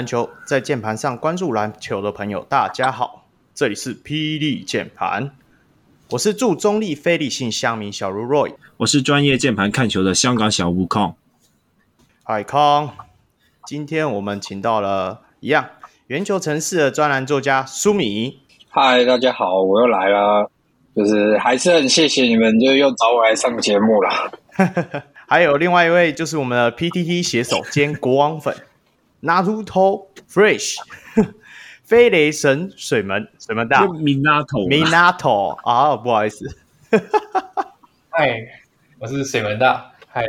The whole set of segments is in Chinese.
篮球，在键盘上关注篮球的朋友，大家好，这里是霹雳键盘，我是驻中立非理性乡民小如 Roy，我是专业键盘看球的香港小悟空。海康，今天我们请到了一样圆球城市的专栏作家苏米。嗨，大家好，我又来了，就是还是很谢谢你们，就又找我来上节目了。还有另外一位就是我们的 PTT 写手兼国王粉，Naruto Fresh，飞雷神水门水门大，Minato Minato 啊，不好意思，嗨，我是水门大，嗨，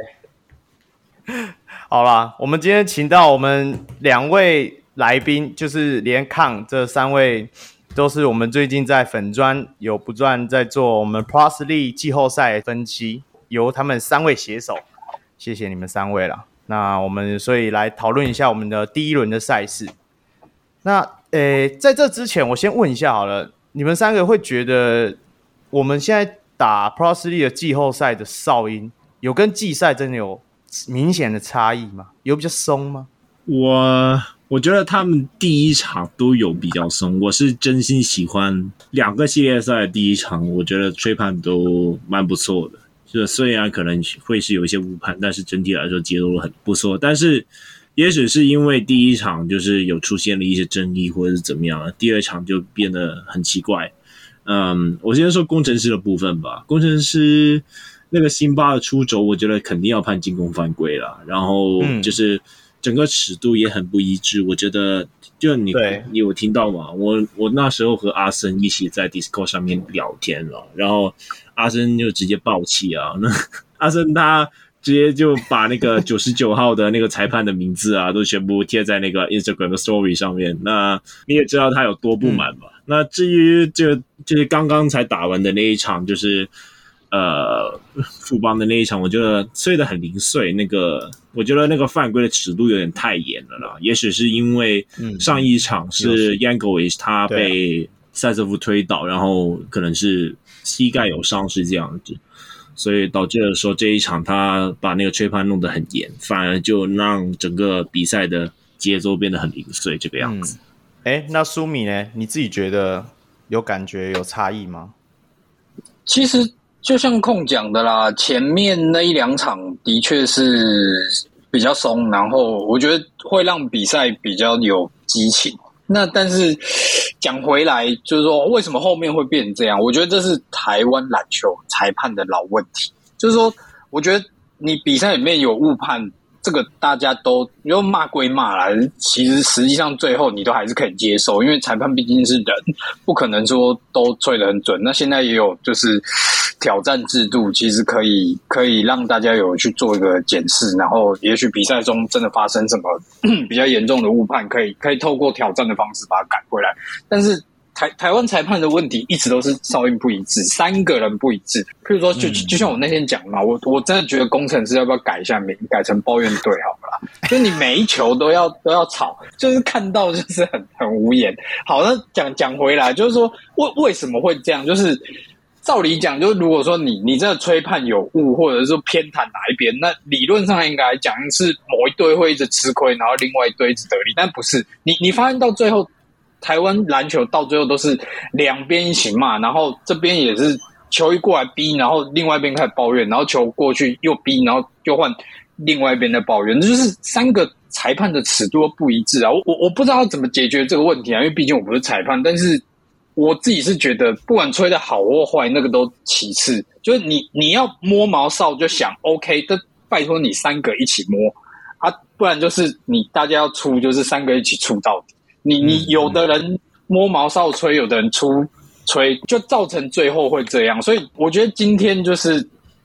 好啦，我们今天请到我们两位来宾，就是连抗这三位都是我们最近在粉砖有不断在做我们 Plus League 季后赛分析，由他们三位携手。谢谢你们三位了。那我们所以来讨论一下我们的第一轮的赛事。那诶，在这之前，我先问一下好了，你们三个会觉得我们现在打 Pro s l e 的季后赛的哨音有跟季赛真的有明显的差异吗？有比较松吗？我我觉得他们第一场都有比较松。我是真心喜欢两个系列赛的第一场，我觉得吹判都蛮不错的。就虽然可能会是有一些误判，但是整体来说节奏都很不错。但是，也许是因为第一场就是有出现了一些争议，或者是怎么样，第二场就变得很奇怪。嗯，我先说工程师的部分吧。工程师那个辛巴的出轴，我觉得肯定要判进攻犯规了。然后就是整个尺度也很不一致。我觉得，就你你有听到吗？我我那时候和阿森一起在 Discord 上面聊天了，然后。阿森就直接爆气啊！那 阿森他直接就把那个九十九号的那个裁判的名字啊，都全部贴在那个 Instagram 的 Story 上面。那你也知道他有多不满吧？嗯、那至于这就是刚刚才打完的那一场，就是呃富邦的那一场，我觉得碎的很零碎。那个我觉得那个犯规的尺度有点太严了啦。也许是因为上一场是 Yangovic 他被塞瑟夫推倒，然后可能是。膝盖有伤是这样子，所以导致了说这一场他把那个吹判弄得很严，反而就让整个比赛的节奏变得很零碎这个样子。哎、嗯，那苏米呢？你自己觉得有感觉有差异吗？其实就像控讲的啦，前面那一两场的确是比较松，然后我觉得会让比赛比较有激情。那但是讲回来，就是说为什么后面会变成这样？我觉得这是台湾篮球裁判的老问题。就是说，我觉得你比赛里面有误判，这个大家都你说骂归骂啦，其实实际上最后你都还是可以接受，因为裁判毕竟是人，不可能说都吹得很准。那现在也有就是。挑战制度其实可以可以让大家有去做一个检视，然后也许比赛中真的发生什么 比较严重的误判，可以可以透过挑战的方式把它改回来。但是台台湾裁判的问题一直都是哨音不一致，三个人不一致。譬如说就，就就像我那天讲嘛，我我真的觉得工程师要不要改一下名，改成抱怨队好了啦。就你每一球都要都要吵，就是看到就是很很无言。好，那讲讲回来，就是说为为什么会这样，就是。照理讲，就是如果说你你这个吹判有误，或者是说偏袒哪一边，那理论上应该来讲是某一队会一直吃亏，然后另外一队一直得利。但不是，你你发现到最后，台湾篮球到最后都是两边一起骂，然后这边也是球一过来逼，然后另外一边开始抱怨，然后球过去又逼，然后又换另外一边的抱怨，就是三个裁判的尺度不一致啊！我我我不知道怎么解决这个问题啊，因为毕竟我不是裁判，但是。我自己是觉得，不管吹的好或坏，那个都其次。就是你你要摸毛哨，就想 OK，但拜托你三个一起摸啊，不然就是你大家要出，就是三个一起出到底。你你有的人摸毛哨吹，有的人出吹，就造成最后会这样。所以我觉得今天就是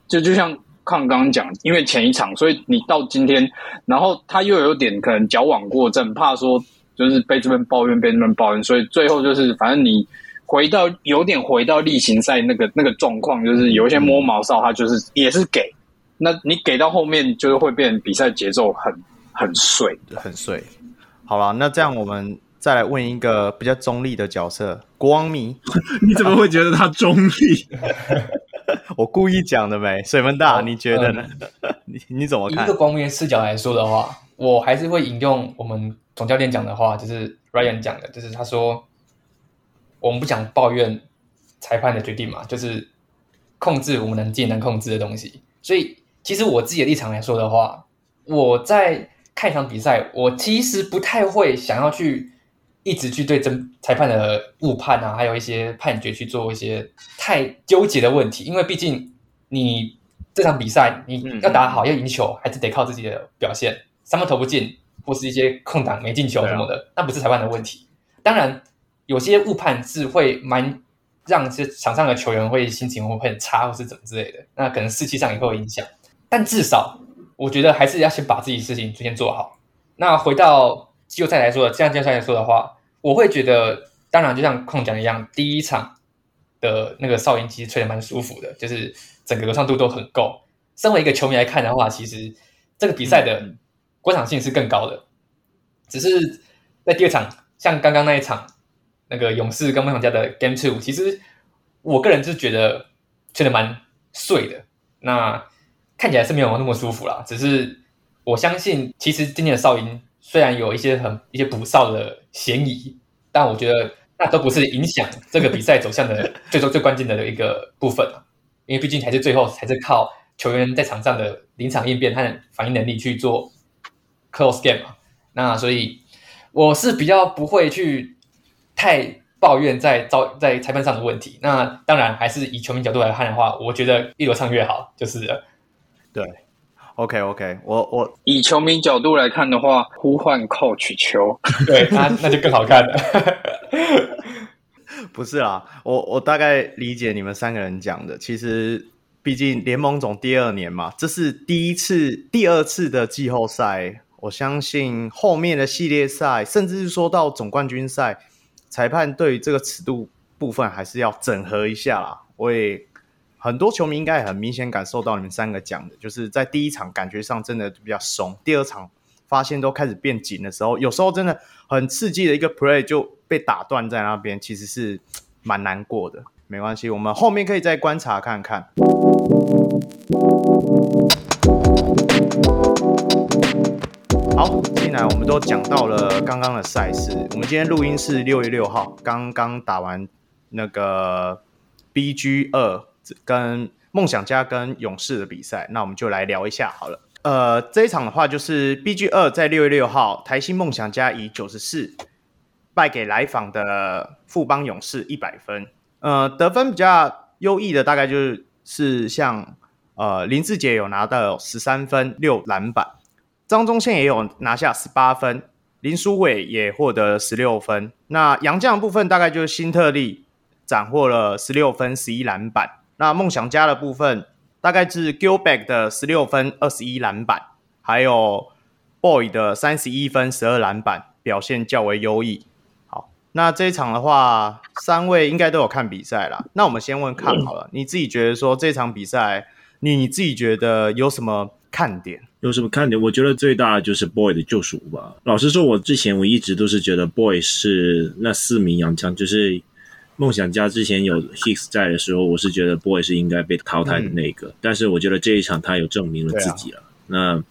就就像康刚刚讲，因为前一场，所以你到今天，然后他又有点可能矫枉过正，怕说。就是被这边抱怨，被那边抱怨，所以最后就是，反正你回到有点回到例行赛那个那个状况，就是有一些摸毛哨，他就是也是给，那你给到后面就是会变比赛节奏很很碎，很碎。好了，那这样我们再来问一个比较中立的角色，国王迷，你怎么会觉得他中立？我故意讲的没，水门大，你觉得呢？嗯、你你怎么一个光明视角来说的话，我还是会引用我们。总教练讲的话，就是 Ryan 讲的，就是他说我们不想抱怨裁判的决定嘛，就是控制我们能尽能控制的东西。所以，其实我自己的立场来说的话，我在看一场比赛，我其实不太会想要去一直去对真裁判的误判啊，还有一些判决去做一些太纠结的问题，因为毕竟你这场比赛你要打好要赢球，还是得靠自己的表现，三分投不进，或是一些空档没进球什么的，啊、那不是裁判的问题。当然，有些误判是会蛮。让这些场上的球员会心情会很差，或是怎么之类的，那可能士气上也会有影响。但至少，我觉得还是要先把自己事情先做好。那回到季后赛来说，这样季后赛来说的话，我会觉得，当然就像空讲一样，第一场的那个哨音其实吹得蛮舒服的，就是整个流畅度都很够。身为一个球迷来看的话，其实这个比赛的观赏性是更高的。只是在第二场，像刚刚那一场。那个勇士跟梦想家的 Game Two，其实我个人是觉得吹的蛮碎的，那看起来是没有那么舒服啦。只是我相信，其实今天的哨音虽然有一些很一些补哨的嫌疑，但我觉得那都不是影响这个比赛走向的最终最关键的一个部分啊。因为毕竟还是最后还是靠球员在场上的临场应变和反应能力去做 close game 嘛。那所以我是比较不会去。太抱怨在招在裁判上的问题，那当然还是以球迷角度来看的话，我觉得越流畅越好，就是。对，OK OK，我我以球迷角度来看的话，呼唤 coach 球，对，那那就更好看了。不是啦，我我大概理解你们三个人讲的。其实，毕竟联盟总第二年嘛，这是第一次、第二次的季后赛。我相信后面的系列赛，甚至是说到总冠军赛。裁判对于这个尺度部分还是要整合一下啦。我也很多球迷应该也很明显感受到你们三个讲的，就是在第一场感觉上真的比较松，第二场发现都开始变紧的时候，有时候真的很刺激的一个 play 就被打断在那边，其实是蛮难过的。没关系，我们后面可以再观察看看。好，进来我们都讲到了刚刚的赛事。我们今天录音是六月六号，刚刚打完那个 BG 二跟梦想家跟勇士的比赛，那我们就来聊一下好了。呃，这一场的话就是 BG 二在六月六号，台新梦想家以九十四败给来访的富邦勇士一百分。呃，得分比较优异的大概就是是像呃林志杰有拿到十三分六篮板。张宗宪也有拿下十八分，林书伟也获得十六分。那洋将部分大概就是新特利斩获了十六分、十一篮板。那梦想家的部分大概是 Gilbeck 的十六分、二十一篮板，还有 Boy 的三十一分、十二篮板，表现较为优异。好，那这一场的话，三位应该都有看比赛啦。那我们先问看好了，你自己觉得说这场比赛，你你自己觉得有什么看点？有什么看点？我觉得最大的就是 Boy 的救赎吧。老实说，我之前我一直都是觉得 Boy 是那四名洋将，就是梦想家之前有 Hicks 在的时候，我是觉得 Boy 是应该被淘汰的那个。嗯、但是我觉得这一场他有证明了自己了。啊、那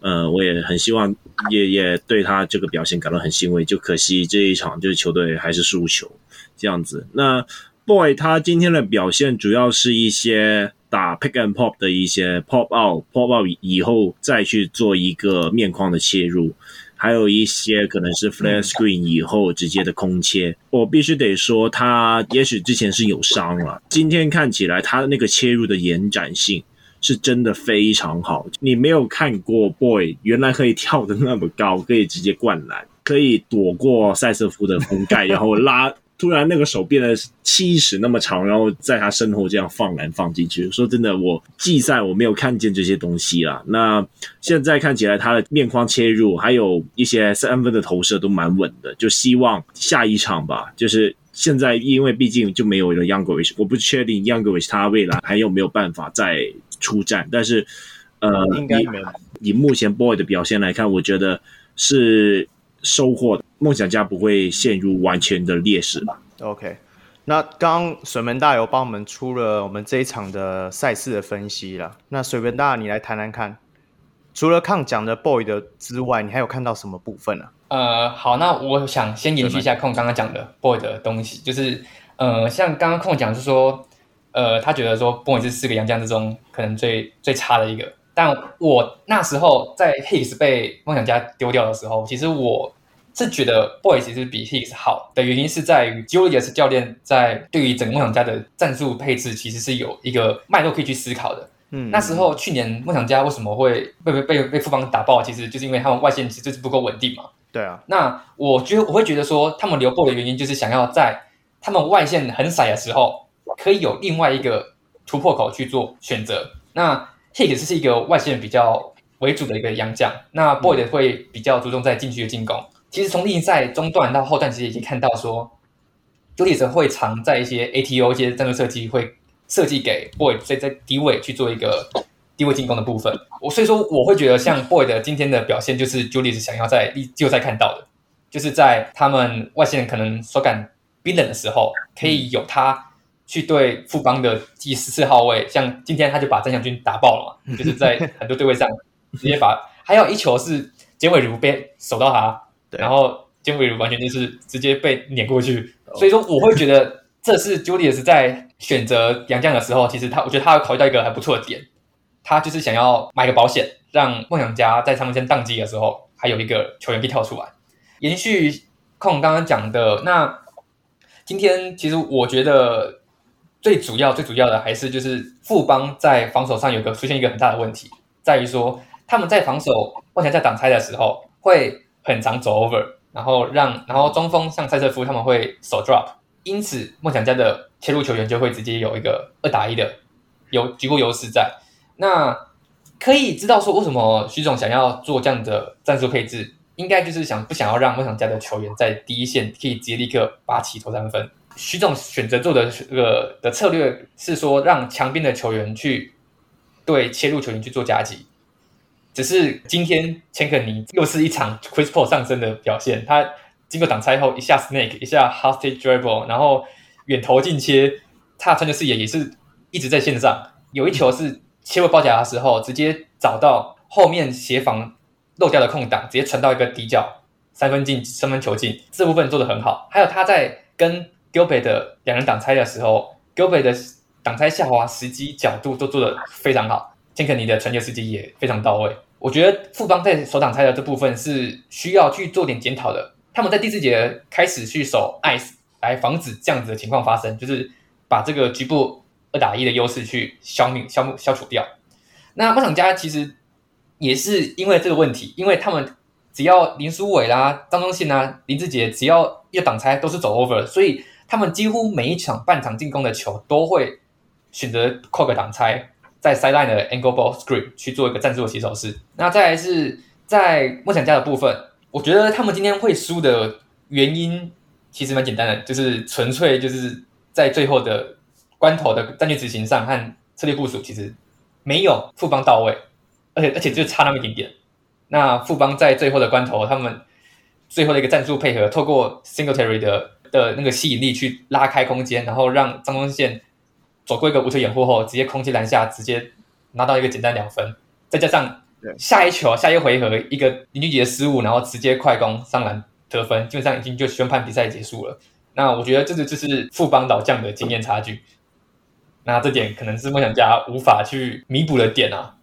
呃，我也很希望，也也对他这个表现感到很欣慰。就可惜这一场就是球队还是输球这样子。那 Boy 他今天的表现主要是一些。打 pick and pop 的一些 pop out pop out 以后再去做一个面框的切入，还有一些可能是 flat screen 以后直接的空切。我必须得说，他也许之前是有伤了，今天看起来他那个切入的延展性是真的非常好。你没有看过 boy 原来可以跳的那么高，可以直接灌篮，可以躲过塞瑟夫的封盖，然后拉。突然，那个手变得七尺那么长，然后在他身后这样放篮放进去。说真的，我季赛我没有看见这些东西啦。那现在看起来，他的面框切入，还有一些三分的投射都蛮稳的。就希望下一场吧。就是现在，因为毕竟就没有了 Youngrovich，我不确定 Youngrovich 他未来还有没有办法再出战。但是，呃，应该没有。以目前 Boy 的表现来看，我觉得是收获的。梦想家不会陷入完全的劣势吧？OK，那刚刚水门大有帮我们出了我们这一场的赛事的分析了。那水门大，你来谈谈看，除了抗讲的 Boyd 的之外，你还有看到什么部分呢、啊？呃，好，那我想先延续一下控刚刚讲的 Boyd 的东西，就是呃，像刚刚控讲是说，呃，他觉得说 Boyd 是四个洋将之中可能最最差的一个。但我那时候在 Higgs 被梦想家丢掉的时候，其实我是觉得 Boyd 其实比 Hicks 好的原因是在于 Julius 教练在对于整个梦想家的战术配置其实是有一个脉络可以去思考的。嗯，那时候去年梦想家为什么会被被被被富邦打爆？其实就是因为他们外线其实就是不够稳定嘛。对啊。那我觉得我会觉得说，他们留 Boyd 的原因就是想要在他们外线很散的时候，可以有另外一个突破口去做选择。那 Hicks 是一个外线比较为主的一个洋将，那 Boyd 会比较注重在禁区的进攻。其实从例行赛中段到后段，其实已经看到说，Julius 会常在一些 ATO 一些战术设计会。设计给 Boyd 所以在低位去做一个低位进攻的部分，我所以说我会觉得像 Boyd 的今天的表现，就是 Julius 想要在季后赛看到的，就是在他们外线可能手感冰冷的时候，可以有他去对富邦的第十四号位，像今天他就把张祥军打爆了嘛，就是在很多对位上直接把，还有一球是简伟儒被守到他，然后简伟儒完全就是直接被碾过去，所以说我会觉得。这是 Julius 在选择杨将的时候，其实他，我觉得他会考虑到一个还不错的点，他就是想要买个保险，让梦想家在他们先宕机的时候，还有一个球员可以跳出来。延续控刚刚讲的，那今天其实我觉得最主要、最主要的还是就是富邦在防守上有个出现一个很大的问题，在于说他们在防守梦想家挡拆的时候，会很常走 over，然后让然后中锋像蔡瑟夫他们会手 drop。因此，梦想家的切入球员就会直接有一个二打一的有局部优势在。那可以知道说，为什么徐总想要做这样的战术配置，应该就是想不想要让梦想家的球员在第一线可以直接立刻拔起投三分。徐总选择做的这个的策略是说，让强边的球员去对切入球员去做夹击。只是今天钱肯尼又是一场 Chris Paul 上升的表现，他。经过挡拆后，一下 snake，一下 hostage dribble，然后远投近切，他的视野也是一直在线上。有一球是切过包夹的时候，直接找到后面协防漏掉的空档，直接传到一个底角三分进三分球进，这部分做得很好。还有他在跟 Gilbert 的两人挡拆的时候，Gilbert 的挡拆下滑时机角度都做得非常好，金肯尼的传球时机也非常到位。我觉得富邦在守挡拆的这部分是需要去做点检讨的。他们在第四节开始去守 ice 来防止这样子的情况发生，就是把这个局部二打一的优势去消灭、消消除掉。那梦想家其实也是因为这个问题，因为他们只要林书伟啦、张宗信啦、林志杰只要一挡拆都是走 over，所以他们几乎每一场半场进攻的球都会选择扣个挡拆，在 sideline 的 angle ball screen 去做一个战术的起手式。那再来是在梦想家的部分。我觉得他们今天会输的原因其实蛮简单的，就是纯粹就是在最后的关头的战略执行上和策略部署，其实没有富邦到位，而且而且就差那么一点点。那富邦在最后的关头，他们最后的一个战术配合，透过 Singletary 的的那个吸引力去拉开空间，然后让张宗宪走过一个无球掩护后，直接空切篮下，直接拿到一个简单两分，再加上。下一球，下一回合，一个林俊杰的失误，然后直接快攻上篮得分，基本上已经就宣判比赛结束了。那我觉得这个就是富邦老将的经验差距，那这点可能是梦想家无法去弥补的点啊。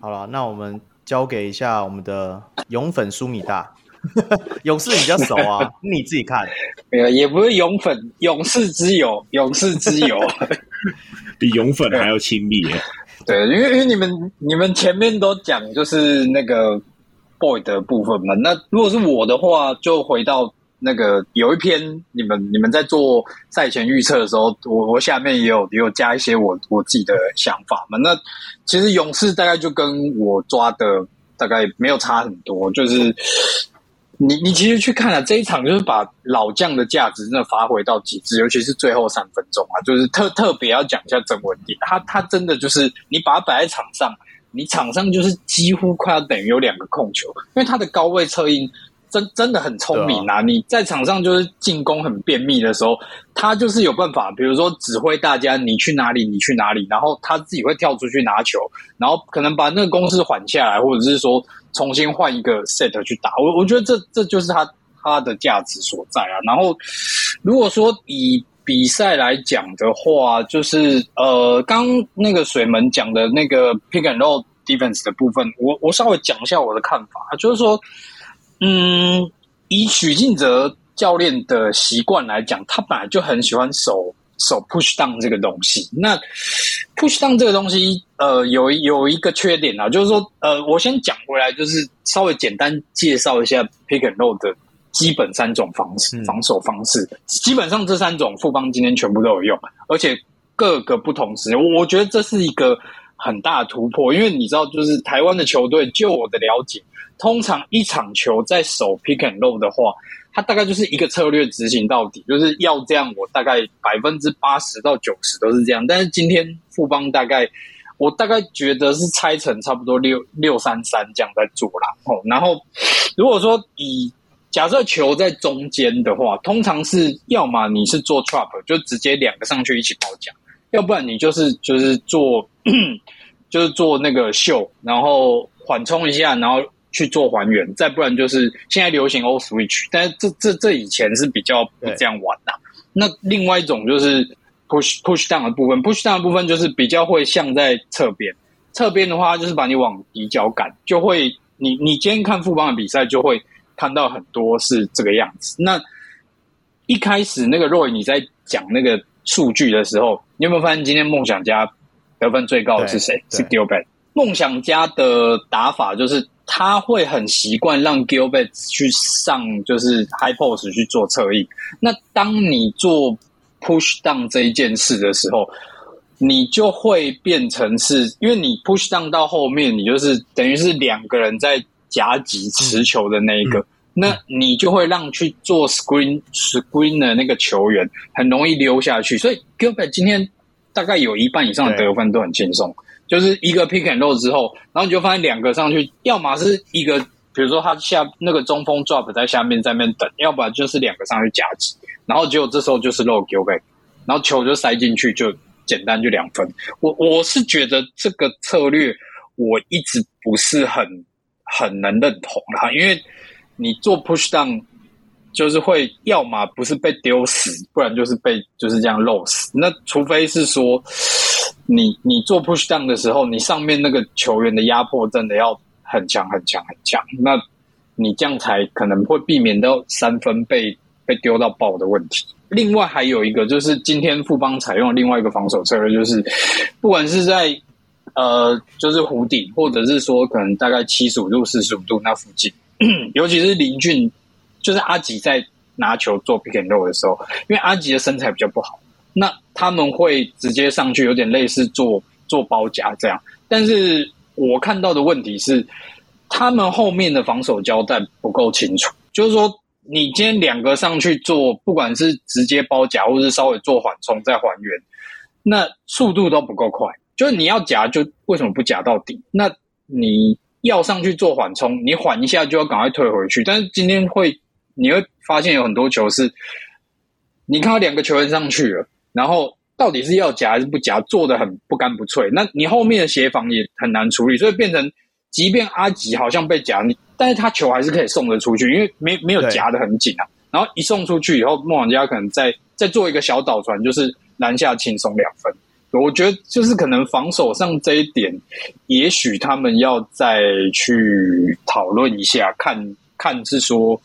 好了，那我们交给一下我们的勇粉苏米大，勇士比较熟啊，你自己看。没有，也不是勇粉，勇士之友，勇士之友，比勇粉还要亲密。对，因为因为你们你们前面都讲就是那个 boy 的部分嘛，那如果是我的话，就回到那个有一篇你们你们在做赛前预测的时候，我我下面也有也有加一些我我自己的想法嘛。那其实勇士大概就跟我抓的大概没有差很多，就是。你你其实去看了、这一场，就是把老将的价值真的发挥到极致，尤其是最后三分钟啊，就是特特别要讲一下郑文迪，他他真的就是你把他摆在场上，你场上就是几乎快要等于有两个控球，因为他的高位策应真真的很聪明啊！你在场上就是进攻很便秘的时候，他就是有办法，比如说指挥大家你去哪里，你去哪里，然后他自己会跳出去拿球，然后可能把那个攻势缓下来，或者是说重新换一个 set 去打。我我觉得这这就是他他的价值所在啊。然后如果说以比赛来讲的话，就是呃，刚那个水门讲的那个 pick and roll defense 的部分，我我稍微讲一下我的看法，就是说。嗯，以许晋哲教练的习惯来讲，他本来就很喜欢守守 push down 这个东西。那 push down 这个东西，呃，有有一个缺点啊，就是说，呃，我先讲回来，就是稍微简单介绍一下 pick and roll 的基本三种方式，嗯、防守方式。基本上这三种富邦今天全部都有用，而且各个不同时，我觉得这是一个很大的突破，因为你知道，就是台湾的球队，就我的了解。通常一场球在守 pick and roll 的话，它大概就是一个策略执行到底，就是要这样。我大概百分之八十到九十都是这样。但是今天富邦大概，我大概觉得是拆成差不多六六三三这样在做啦。哦，然后如果说以假设球在中间的话，通常是要么你是做 trap，就直接两个上去一起包夹；要不然你就是就是做 就是做那个秀，然后缓冲一下，然后。去做还原，再不然就是现在流行 O switch，但是这这这以前是比较不这样玩的。那另外一种就是 push push down 的部分，push down 的部分就是比较会像在侧边，侧边的话就是把你往底角赶，就会你你今天看富邦的比赛就会看到很多是这个样子。那一开始那个 Roy 你在讲那个数据的时候，你有没有发现今天梦想家得分最高的是谁？是 Gilbert。梦想家的打法就是。他会很习惯让 Gilbert 去上，就是 high post 去做侧翼。那当你做 push down 这一件事的时候，你就会变成是，因为你 push down 到后面，你就是等于是两个人在夹击持球的那一个，嗯、那你就会让去做 screen screen 的那个球员很容易溜下去。所以 Gilbert 今天大概有一半以上的得分都很轻松。就是一个 pick and roll 之后，然后你就发现两个上去，要么是一个，比如说他下那个中锋 drop 在下面在那边等，要不然就是两个上去夹击，然后结果这时候就是 low Gilbert，然后球就塞进去，就简单就两分。我我是觉得这个策略我一直不是很很能认同啦，因为你做 push down 就是会要么不是被丢死，不然就是被就是这样漏死。那除非是说。你你做 push down 的时候，你上面那个球员的压迫真的要很强很强很强，那你这样才可能会避免到三分被被丢到爆的问题。另外还有一个就是今天富邦采用另外一个防守策略，就是不管是在呃就是弧顶，或者是说可能大概七十五度、四十五度那附近，尤其是林俊，就是阿吉在拿球做 pick and roll 的时候，因为阿吉的身材比较不好。那他们会直接上去，有点类似做做包夹这样。但是我看到的问题是，他们后面的防守交代不够清楚。就是说，你今天两个上去做，不管是直接包夹，或是稍微做缓冲再还原，那速度都不够快。就是你要夹，就为什么不夹到底？那你要上去做缓冲，你缓一下就要赶快退回去。但是今天会，你会发现有很多球是，你看到两个球员上去了。然后到底是要夹还是不夹，做的很不干不脆。那你后面的协防也很难处理，所以变成，即便阿吉好像被夹，你但是他球还是可以送得出去，因为没没有夹的很紧啊。然后一送出去以后，梦想家可能再再做一个小导传，就是篮下轻松两分。我觉得就是可能防守上这一点，也许他们要再去讨论一下，看看是说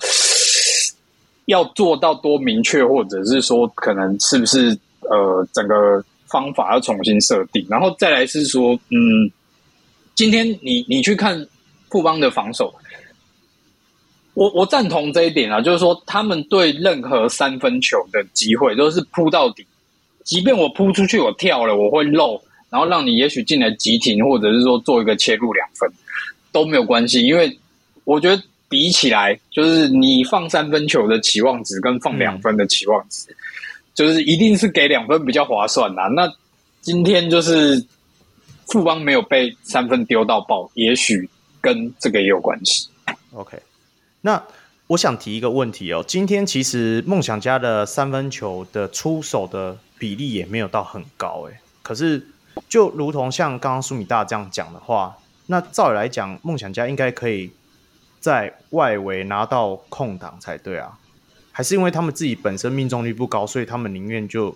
要做到多明确，或者是说可能是不是。呃，整个方法要重新设定，然后再来是说，嗯，今天你你去看富邦的防守，我我赞同这一点啊，就是说他们对任何三分球的机会都是扑到底，即便我扑出去我跳了我会漏，然后让你也许进来急停，或者是说做一个切入两分都没有关系，因为我觉得比起来，就是你放三分球的期望值跟放两分的期望值。就是一定是给两分比较划算啦。那今天就是富邦没有被三分丢到爆，也许跟这个也有关系。OK，那我想提一个问题哦，今天其实梦想家的三分球的出手的比例也没有到很高诶，可是就如同像刚刚苏米大这样讲的话，那照理来讲，梦想家应该可以在外围拿到空档才对啊，还是因为他们自己本身命中率不高，所以他们宁愿就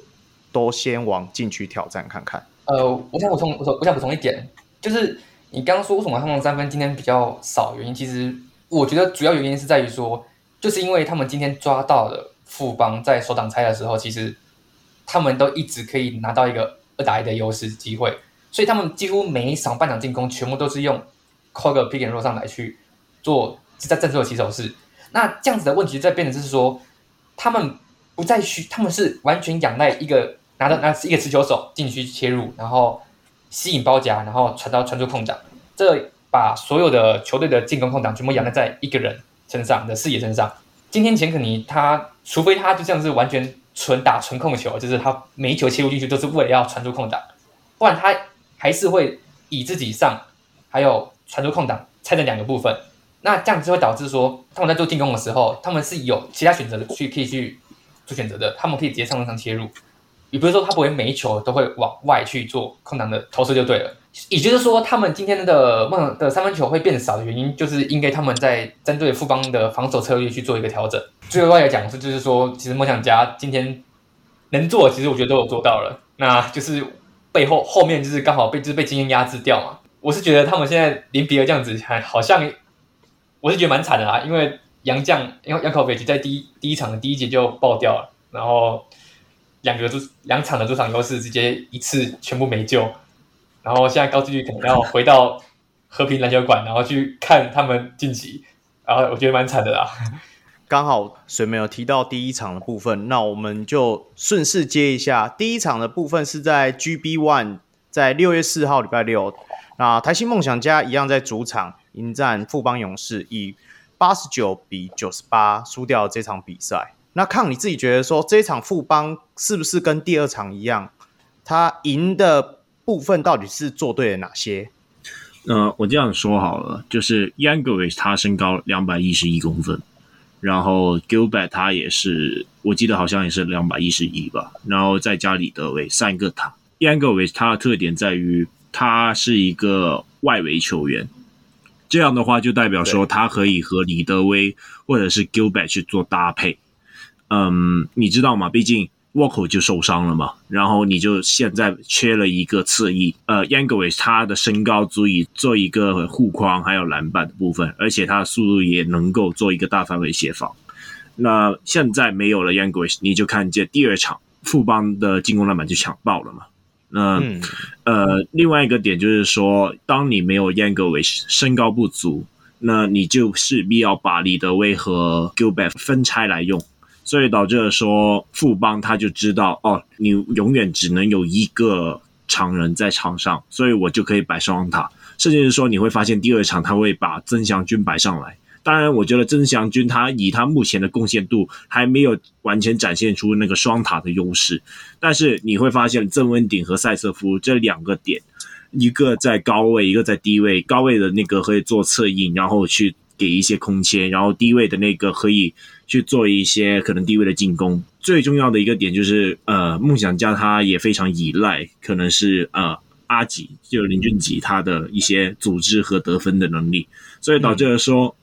都先往禁区挑战看看。呃，我想补充，我我想补充一点，就是你刚刚说为什么他们三分今天比较少，原因其实。我觉得主要原因是在于说，就是因为他们今天抓到了富邦在首挡拆的时候，其实他们都一直可以拿到一个二打一的优势机会，所以他们几乎每一场半场进攻全部都是用 call 个 pick and roll 上来去做在战术的起手式。那这样子的问题在变成就是说，他们不再需，他们是完全仰赖一个拿到拿一个持球手进去切入，然后吸引包夹，然后传到传出空档。这把所有的球队的进攻空档全部仰赖在一个人身上的视野身上。今天钱可尼他，除非他就像是完全纯打纯控球，就是他每一球切入进去都是为了要传出空档，不然他还是会以自己上还有传出空档拆成两个部分。那这样子会导致说他们在做进攻的时候，他们是有其他选择的去可以去做选择的，他们可以直接上上上切入。也不是说他不会每一球都会往外去做空档的投射就对了。也就是说，他们今天的梦的三分球会变少的原因，就是因为他们在针对富邦的防守策略去做一个调整。最后来讲是，就是说，其实梦想家今天能做，其实我觉得都有做到了。那就是背后后面就是刚好被就是被经验压制掉嘛。我是觉得他们现在零比尔这样子，还好像我是觉得蛮惨的啦。因为杨将，因为 Jankovic 在第一第一场的第一节就爆掉了，然后两个主两场的主场优势直接一次全部没救。然后现在高志宇可能要回到和平篮球馆，然后去看他们晋级，然后我觉得蛮惨的啦。刚好水没有提到第一场的部分，那我们就顺势接一下。第一场的部分是在 GB One，在六月四号礼拜六，那台新梦想家一样在主场迎战富邦勇士，以八十九比九十八输掉这场比赛。那看你自己觉得说，这一场富邦是不是跟第二场一样，他赢的？部分到底是做对了哪些？呃，我这样说好了，就是 Jankovic 他身高两百一十一公分，然后 Gilbert 他也是，我记得好像也是两百一十一吧，然后再加里德威三个他。Jankovic 他的特点在于他是一个外围球员，这样的话就代表说他可以和李德威或者是 Gilbert 去做搭配。嗯，你知道吗？毕竟。沃克就受伤了嘛，然后你就现在缺了一个侧翼，呃，Jankovic 他的身高足以做一个护框还有篮板的部分，而且他的速度也能够做一个大范围协防。那现在没有了 Jankovic，你就看见第二场富邦的进攻篮板就抢爆了嘛。那、嗯、呃，另外一个点就是说，当你没有 Jankovic 身高不足，那你就势必要把李德威和 Gilbert 分拆来用。所以导致了说，富邦他就知道哦，你永远只能有一个常人在场上，所以我就可以摆双塔，甚至是说你会发现第二场他会把曾祥军摆上来。当然，我觉得曾祥军他以他目前的贡献度还没有完全展现出那个双塔的优势，但是你会发现郑文鼎和赛瑟夫这两个点，一个在高位，一个在低位，高位的那个可以做策应，然后去给一些空切，然后低位的那个可以。去做一些可能低位的进攻，最重要的一个点就是，呃，梦想家他也非常依赖，可能是呃阿吉，就是林俊吉他的一些组织和得分的能力，所以导致了说，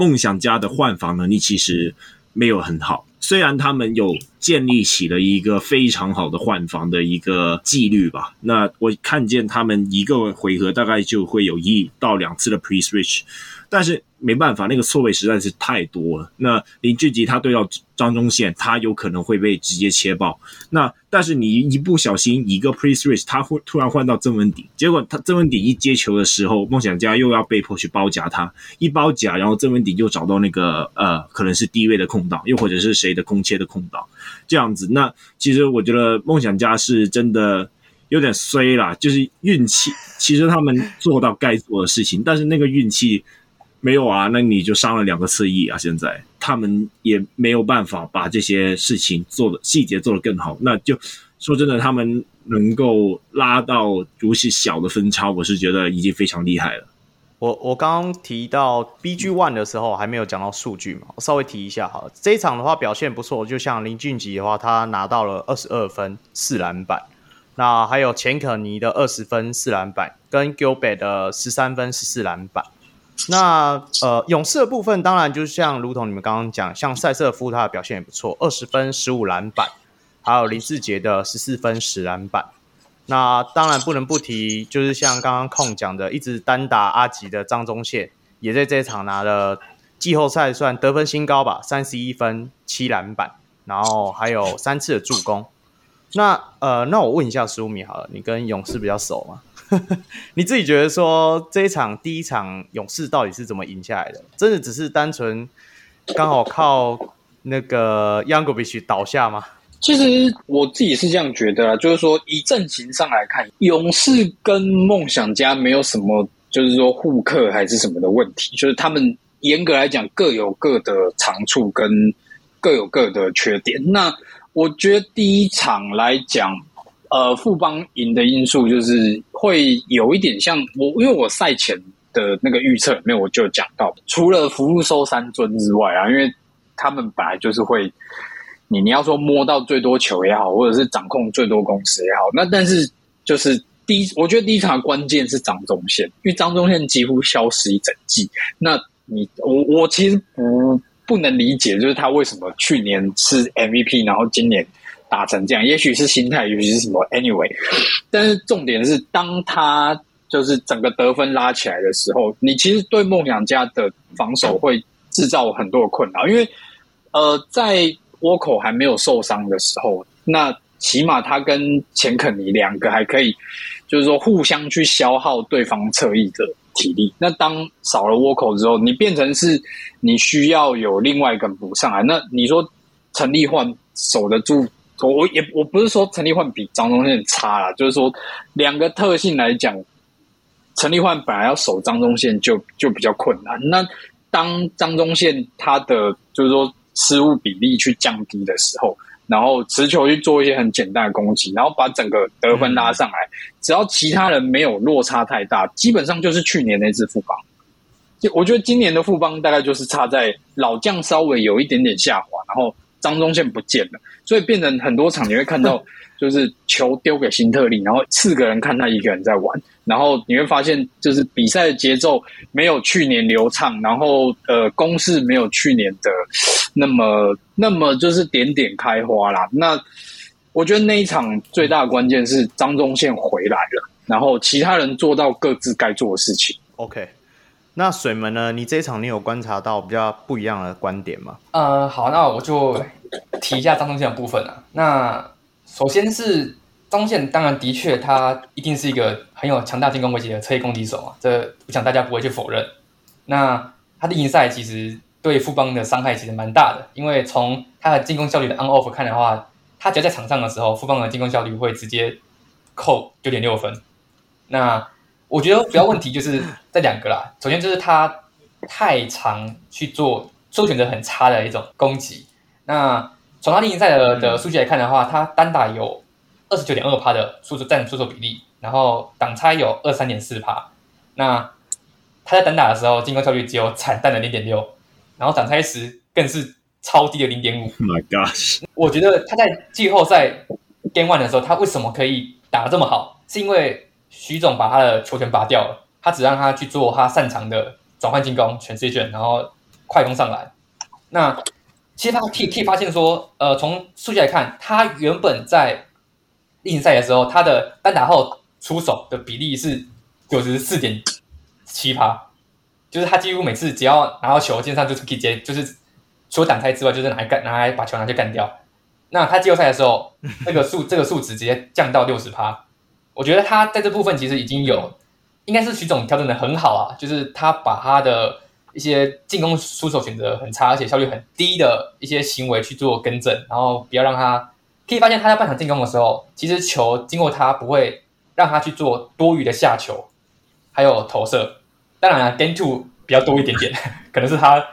梦想家的换防能力其实没有很好。虽然他们有建立起了一个非常好的换防的一个纪律吧，那我看见他们一个回合大概就会有一到两次的 pre switch，但是。没办法，那个错位实在是太多了。那林俊杰他对到张忠宪，他有可能会被直接切爆。那但是你一不小心一个 pre switch，他会突然换到曾文鼎，结果他曾文鼎一接球的时候，梦想家又要被迫去包夹他，一包夹，然后曾文鼎又找到那个呃，可能是低位的空档，又或者是谁的空切的空档，这样子。那其实我觉得梦想家是真的有点衰啦，就是运气。其实他们做到该做的事情，但是那个运气。没有啊，那你就伤了两个侧翼啊！现在他们也没有办法把这些事情做的细节做得更好。那就说真的，他们能够拉到如此小的分差，我是觉得已经非常厉害了。我我刚刚提到 BG One 的时候还没有讲到数据嘛，我稍微提一下好了。这一场的话表现不错，就像林俊杰的话，他拿到了二十二分四篮板，那还有钱可尼的二十分四篮板，跟 Gilbert 的十三分十四篮板。那呃勇士的部分，当然就像如同你们刚刚讲，像赛瑟夫他的表现也不错，二十分十五篮板，还有林志杰的十四分十篮板。那当然不能不提，就是像刚刚控讲的，一直单打阿吉的张宗宪，也在这一场拿了季后赛算得分新高吧，三十一分七篮板，然后还有三次的助攻。那呃，那我问一下苏米好了，你跟勇士比较熟吗？你自己觉得说这一场第一场勇士到底是怎么赢下来的？真的只是单纯刚好靠那个 Youngovich 倒下吗？其实我自己是这样觉得啊，就是说以阵型上来看，勇士跟梦想家没有什么，就是说互克还是什么的问题，就是他们严格来讲各有各的长处跟各有各的缺点。那我觉得第一场来讲，呃，富邦赢的因素就是会有一点像我，因为我赛前的那个预测里面我就讲到，除了福禄寿三尊之外啊，因为他们本来就是会。你你要说摸到最多球也好，或者是掌控最多公司也好，那但是就是第一，我觉得第一场关键是张宗宪，因为张宗宪几乎消失一整季。那你我我其实不不能理解，就是他为什么去年是 MVP，然后今年打成这样，也许是心态，也许是什么，anyway。但是重点是，当他就是整个得分拉起来的时候，你其实对梦想家的防守会制造很多的困扰，因为呃在。沃口还没有受伤的时候，那起码他跟钱肯尼两个还可以，就是说互相去消耗对方侧翼的体力。那当少了沃口之后，你变成是你需要有另外一个补上来。那你说陈立焕守得住？我也我不是说陈立焕比张宗宪差啦，就是说两个特性来讲，陈立焕本来要守张宗宪就就比较困难。那当张宗宪他的就是说。失误比例去降低的时候，然后持球去做一些很简单的攻击，然后把整个得分拉上来。只要其他人没有落差太大，基本上就是去年那次副帮。就我觉得今年的富邦大概就是差在老将稍微有一点点下滑，然后张忠宪不见了，所以变成很多场你会看到。就是球丢给辛特利，然后四个人看他一个人在玩，然后你会发现，就是比赛的节奏没有去年流畅，然后呃攻势没有去年的那么那么就是点点开花啦。那我觉得那一场最大的关键是张忠宪回来了，然后其他人做到各自该做的事情。OK，那水门呢？你这一场你有观察到比较不一样的观点吗？呃，好，那我就提一下张宗宪的部分啊。那首先是张宗宪，当然的确他一定是一个很有强大进攻威胁的侧翼攻击手啊，这我想大家不会去否认。那他的例行赛其实对富邦的伤害其实蛮大的，因为从他的进攻效率的 on off 看的话，他只要在场上的时候，富邦的进攻效率会直接扣九点六分。那我觉得主要问题就是 这两个啦，首先就是他太常去做出选择很差的一种攻击，那。从他例行赛的的数据来看的话，他单打有二十九点二趴的出手占出手比例，然后挡拆有二三点四趴。那他在单打的时候，进攻效率只有惨淡的零点六，然后挡拆时更是超低的零点五。My gosh！我觉得他在季后赛 Game One 的时候，他为什么可以打得这么好？是因为徐总把他的球权拔掉了，他只让他去做他擅长的转换进攻、全四卷然后快攻上来。那其实他可以可以发现说，呃，从数据来看，他原本在例行赛的时候，他的单打后出手的比例是九十四点七趴，就是他几乎每次只要拿到球，基本上就是可以接，就是除了挡拆之外，就是拿来干，拿来把球拿去干掉。那他季后赛的时候，那个数这个数值直接降到六十趴。我觉得他在这部分其实已经有，应该是徐总调整的很好啊，就是他把他的。一些进攻出手选择很差，而且效率很低的一些行为去做更正，然后不要让他可以发现他在半场进攻的时候，其实球经过他不会让他去做多余的下球，还有投射。当然了，Game Two 比较多一点点，可能是他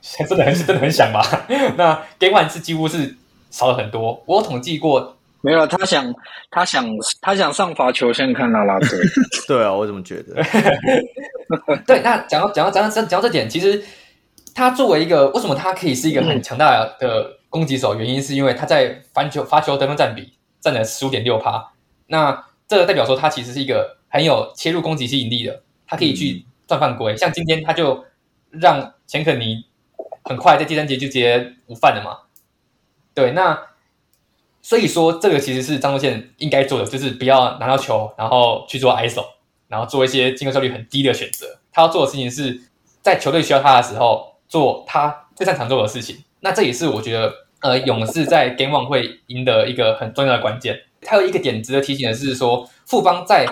真的很真的很想吧。那 Game One 是几乎是少了很多。我有统计过，没有他想他想他想上罚球线看啦啦队。对啊，我怎么觉得？对，那讲到讲到讲到讲到这点，其实他作为一个为什么他可以是一个很强大的攻击手，原因是因为他在发球发球得分占比占了十五点六趴。那这个代表说他其实是一个很有切入攻击吸引力的，他可以去赚犯规。像今天他就让钱肯尼很快在第三节就直接无犯了嘛。对，那所以说这个其实是张宗宪应该做的，就是不要拿到球，然后去做 ISO，然后做一些进攻效率很低的选择。他要做的事情是在球队需要他的时候做他最擅长做的事情。那这也是我觉得，呃，勇士在 Game One 会赢得一个很重要的关键。还有一个点值得提醒的是说，富邦在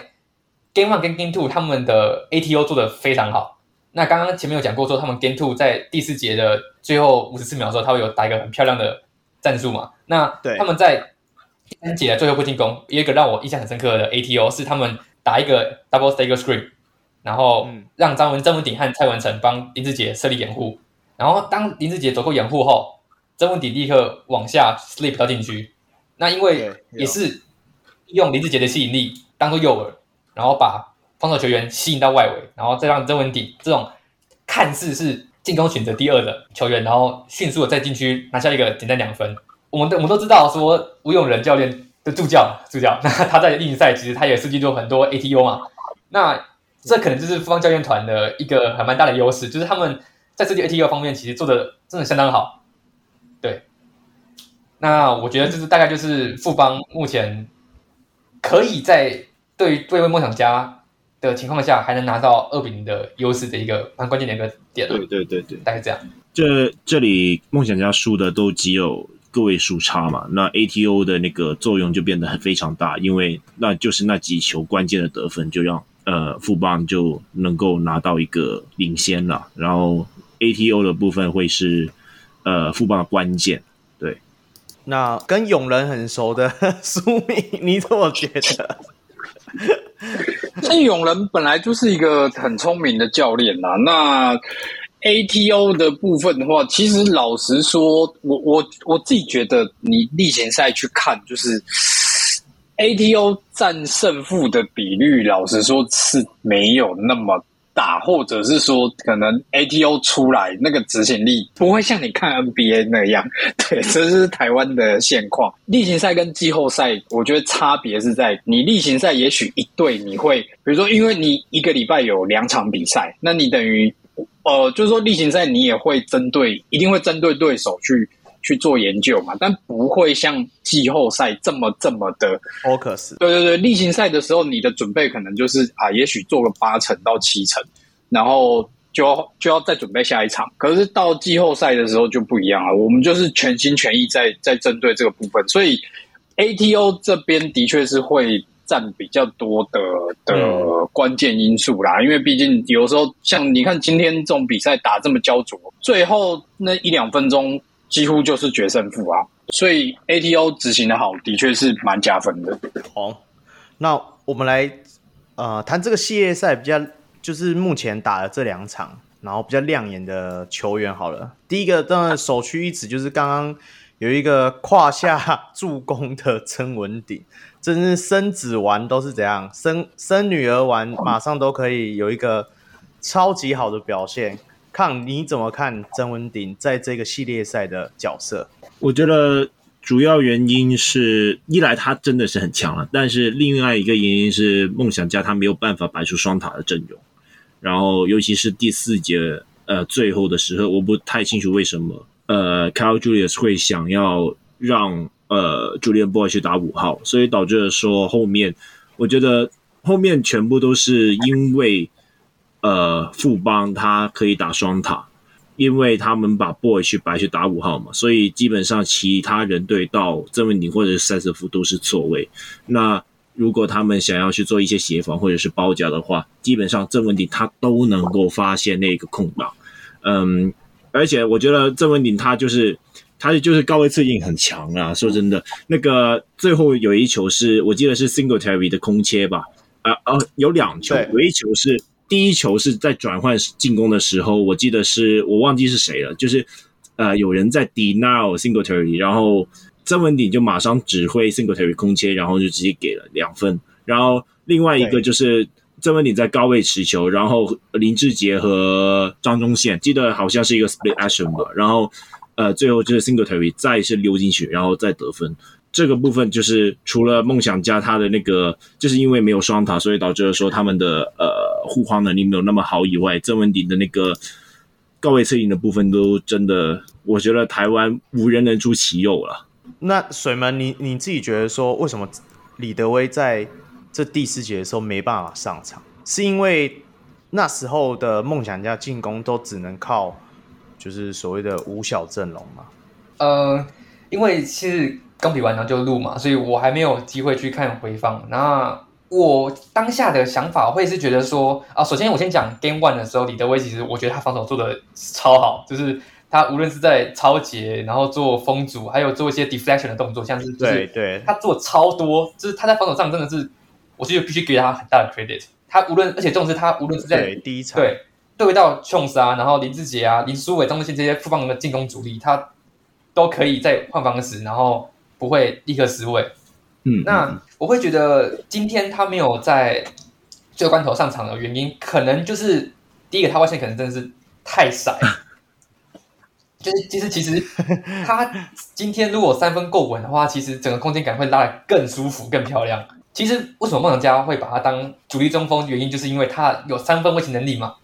Game One 跟 Game Two 他们的 ATO 做得非常好。那刚刚前面有讲过说，他们 Game Two 在第四节的最后五十四秒的时候，他会有打一个很漂亮的。战术嘛，那他们在第三节的最后不进攻，有一个让我印象很深刻的 ATO 是他们打一个 double stagger screen，然后让张文张文鼎和蔡文成帮林志杰设立掩护，然后当林志杰走过掩护后，曾文鼎立刻往下 slip 到禁区，那因为也是用林志杰的吸引力当做诱饵，然后把防守球员吸引到外围，然后再让曾文鼎这种看似是。进攻选择第二的球员，然后迅速的在禁区拿下一个简单两分。我们都我们都知道说吴永仁教练的助教助教，那他在例行赛其实他也设计过很多 ATO 嘛。那这可能就是富邦教练团的一个还蛮大的优势，就是他们在设计 ATO 方面其实做的真的相当好。对，那我觉得这是大概就是富邦目前可以在对对位梦想家的情况下还能拿到二比零的优势的一个蛮关键的一个点。对对对对，大概这样。这这里梦想家输的都只有个位数差嘛，那 ATO 的那个作用就变得很非常大，因为那就是那几球关键的得分就让呃富邦就能够拿到一个领先了，然后 ATO 的部分会是呃富邦的关键。对，那跟永仁很熟的 苏米，你怎么觉得？这永仁本来就是一个很聪明的教练呐。那 ATO 的部分的话，其实老实说，我我我自己觉得，你例行赛去看，就是 ATO 占胜负的比率，老实说是没有那么。打，或者是说，可能 ATO 出来那个执行力不会像你看 NBA 那样，对，这是台湾的现况。例行赛跟季后赛，我觉得差别是在你例行赛也许一队你会，比如说，因为你一个礼拜有两场比赛，那你等于，呃，就是说例行赛你也会针对，一定会针对对手去。去做研究嘛，但不会像季后赛这么这么的 focus。对对对，例行赛的时候，你的准备可能就是啊，也许做个八成到七成，然后就要就要再准备下一场。可是到季后赛的时候就不一样了，我们就是全心全意在在针对这个部分，所以 ATO 这边的确是会占比较多的的关键因素啦，因为毕竟有时候像你看今天这种比赛打这么焦灼，最后那一两分钟。几乎就是决胜负啊，所以 ATO 执行的好，的确是蛮加分的。好，那我们来呃谈这个系列赛比较，就是目前打的这两场，然后比较亮眼的球员好了。第一个当然首屈一指，就是刚刚有一个胯下助攻的曾文鼎，真是生子玩都是怎样，生生女儿玩马上都可以有一个超级好的表现。看你怎么看曾文鼎在这个系列赛的角色？我觉得主要原因是一来他真的是很强了，但是另外一个原因是梦想家他没有办法摆出双塔的阵容，然后尤其是第四节呃最后的时候，我不太清楚为什么呃 Kyle Julius 会想要让呃 Julian Boy 去打五号，所以导致了说后面我觉得后面全部都是因为。呃，富邦他可以打双塔，因为他们把 Boy 去白去打五号嘛，所以基本上其他人对到郑文鼎或者是塞瑟夫都是错位。那如果他们想要去做一些协防或者是包夹的话，基本上郑文鼎他都能够发现那个空档。嗯，而且我觉得郑文鼎他就是他就是高位策应很强啊。说真的，那个最后有一球是我记得是 Singletary 的空切吧？啊、呃、啊，有两球，有一球是。第一球是在转换进攻的时候，我记得是我忘记是谁了，就是呃有人在 deny Singletary，然后曾文鼎就马上指挥 Singletary 空切，然后就直接给了两分。然后另外一个就是曾文鼎在高位持球，然后林志杰和张宗宪记得好像是一个 split action 吧，然后呃最后就是 Singletary 再是溜进去，然后再得分。这个部分就是除了梦想家他的那个，就是因为没有双塔，所以导致了说他们的呃护框能力没有那么好以外，郑文鼎的那个高位策应的部分都真的，我觉得台湾无人能出其右了。那水门，你你自己觉得说，为什么李德威在这第四节的时候没办法上场？是因为那时候的梦想家进攻都只能靠就是所谓的五小阵容吗？呃，因为其实。刚比完然后就录嘛，所以我还没有机会去看回放。那我当下的想法会是觉得说啊，首先我先讲 Game One 的时候，李德威其实我觉得他防守做的超好，就是他无论是在超节，然后做封阻，还有做一些 deflection 的动作，像是对对，他做超多，就是他在防守上真的是，我觉得必须给他很大的 credit。他无论而且重点是他无论是在第一场对对到 Jones 啊，然后林志杰啊、林书伟、张志宪这些富邦的进攻主力，他都可以在换防时，然后。不会立刻失位，嗯，那我会觉得今天他没有在最后关头上场的原因，可能就是第一个他外线可能真的是太窄，就是其实其实他今天如果三分够稳的话，其实整个空间感会拉得更舒服、更漂亮。其实为什么梦想家会把他当主力中锋，原因就是因为他有三分威胁能力嘛，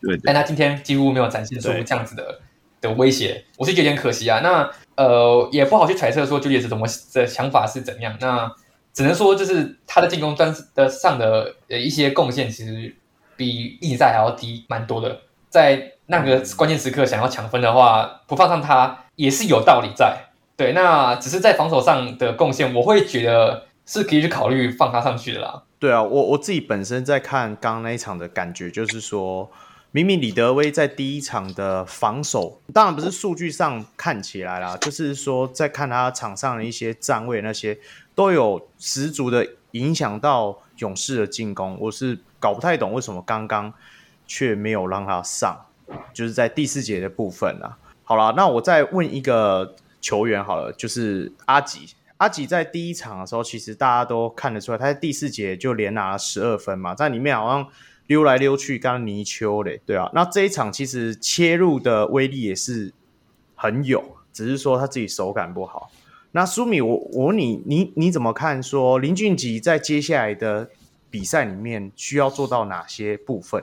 对，对，但他今天几乎没有展现出这样子的的威胁，我是觉得有点可惜啊。那呃，也不好去揣测说 Julius 怎么的想法是怎样。那只能说，就是他的进攻端的上的呃一些贡献，其实比例赛还要低蛮多的。在那个关键时刻想要抢分的话，不放上他也是有道理在。对，那只是在防守上的贡献，我会觉得是可以去考虑放他上去的啦。对啊，我我自己本身在看刚刚那一场的感觉，就是说。明明李德威在第一场的防守，当然不是数据上看起来啦，就是说在看他场上的一些站位，那些都有十足的影响到勇士的进攻。我是搞不太懂为什么刚刚却没有让他上，就是在第四节的部分啦。好了，那我再问一个球员好了，就是阿吉。阿吉在第一场的时候，其实大家都看得出来，他在第四节就连拿了十二分嘛，在里面好像。溜来溜去，刚泥鳅嘞，对啊。那这一场其实切入的威力也是很有，只是说他自己手感不好。那苏米，我我问你，你你怎么看？说林俊杰在接下来的比赛里面需要做到哪些部分，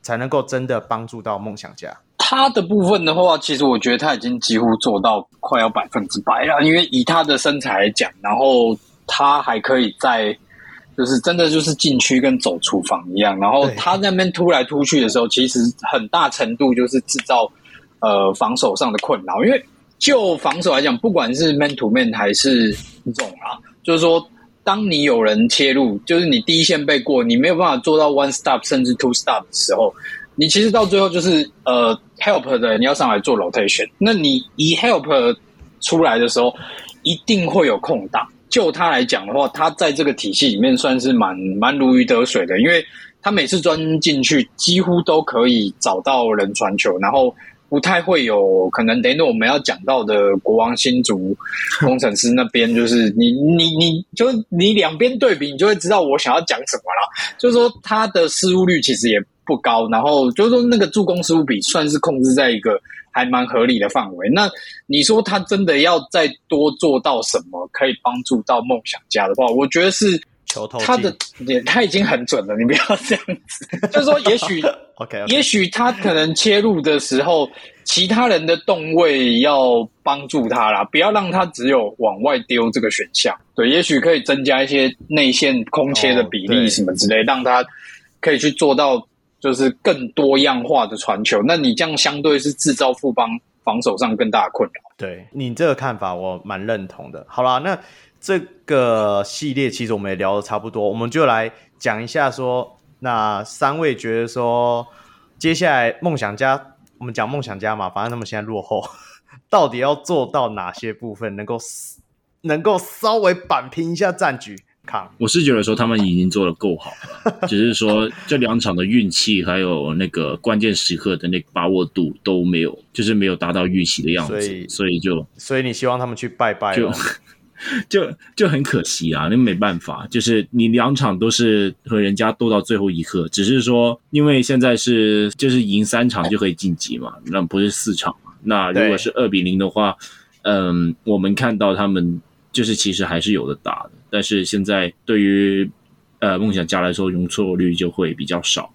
才能够真的帮助到梦想家？他的部分的话，其实我觉得他已经几乎做到快要百分之百了，因为以他的身材来讲，然后他还可以在。就是真的就是禁区跟走厨房一样，然后他那边突来突去的时候，其实很大程度就是制造呃防守上的困扰。因为就防守来讲，不管是 man to man 还是这种啊，就是说当你有人切入，就是你第一线被过，你没有办法做到 one stop 甚至 two stop 的时候，你其实到最后就是呃 help 的你要上来做 rotation，那你一 help 出来的时候，一定会有空档。就他来讲的话，他在这个体系里面算是蛮蛮如鱼得水的，因为他每次钻进去几乎都可以找到人传球，然后不太会有可能。等于我们要讲到的国王新族工程师那边，就是你你你就你两边对比，你就会知道我想要讲什么了。就是说他的失误率其实也不高，然后就是说那个助攻失误比算是控制在一个。还蛮合理的范围。那你说他真的要再多做到什么，可以帮助到梦想家的话，我觉得是他的也他已经很准了。你不要这样子，就是说，也许 OK，也许他可能切入的时候，其他人的动位要帮助他啦，不要让他只有往外丢这个选项。对，也许可以增加一些内线空切的比例什么之类，oh, 让他可以去做到。就是更多样化的传球，那你这样相对是制造富邦防守上更大的困扰。对，你这个看法，我蛮认同的。好啦，那这个系列其实我们也聊的差不多，我们就来讲一下说，那三位觉得说，接下来梦想家，我们讲梦想家嘛，反正他们现在落后，到底要做到哪些部分，能够能够稍微扳平一下战局？我是觉得说他们已经做的够好了，只是说这两场的运气还有那个关键时刻的那个把握度都没有，就是没有达到预期的样子，所以，所以就所以你希望他们去拜拜，就 就就很可惜啊，那没办法，就是你两场都是和人家斗到最后一刻，只是说因为现在是就是赢三场就可以晋级嘛，那不是四场嘛？那如果是二比零的话，嗯，我们看到他们就是其实还是有的打的，但是现在对于呃梦想家来说，容错率就会比较少。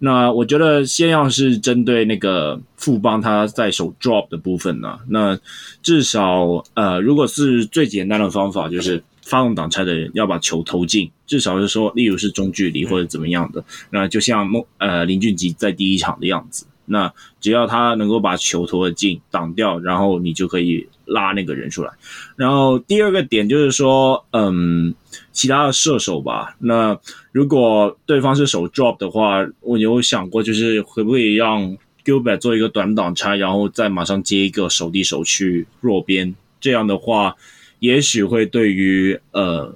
那我觉得先要是针对那个富邦他在手 drop 的部分呢，那至少呃，如果是最简单的方法，就是发动挡拆的人要把球投进，至少是说，例如是中距离或者怎么样的，那就像梦呃林俊杰在第一场的样子。那只要他能够把球投得进，挡掉，然后你就可以拉那个人出来。然后第二个点就是说，嗯，其他的射手吧。那如果对方是手 drop 的话，我有想过，就是会不会让 Gilbert 做一个短挡拆，然后再马上接一个手递手去弱边。这样的话，也许会对于呃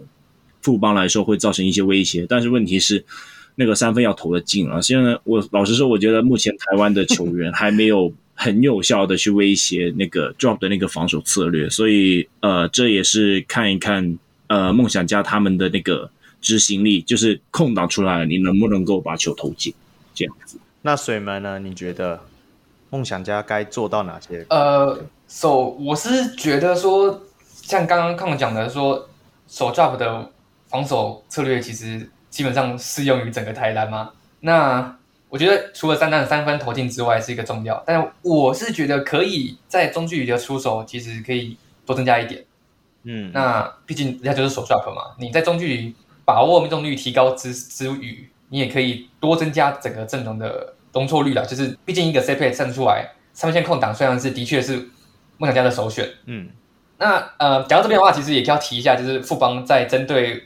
富邦来说会造成一些威胁。但是问题是。那个三分要投的进啊！现在我老实说，我觉得目前台湾的球员还没有很有效的去威胁那个 drop 的那个防守策略，所以呃，这也是看一看呃梦想家他们的那个执行力，就是空档出来了，你能不能够把球投进这样子？那水门呢？你觉得梦想家该做到哪些？呃，手我是觉得说，像刚刚看我讲的说，手 drop 的防守策略其实。基本上适用于整个台篮吗？那我觉得除了三单的三分投进之外是一个重要，但我是觉得可以在中距离的出手其实可以多增加一点。嗯，那毕竟人家就是手 drop 嘛，你在中距离把握命中率提高之之余，你也可以多增加整个阵容的容错率啦。就是毕竟一个 set play 站出来，三分线空档虽然是的确是梦想家的首选。嗯，那呃讲到这边的话，其实也要提一下，就是富邦在针对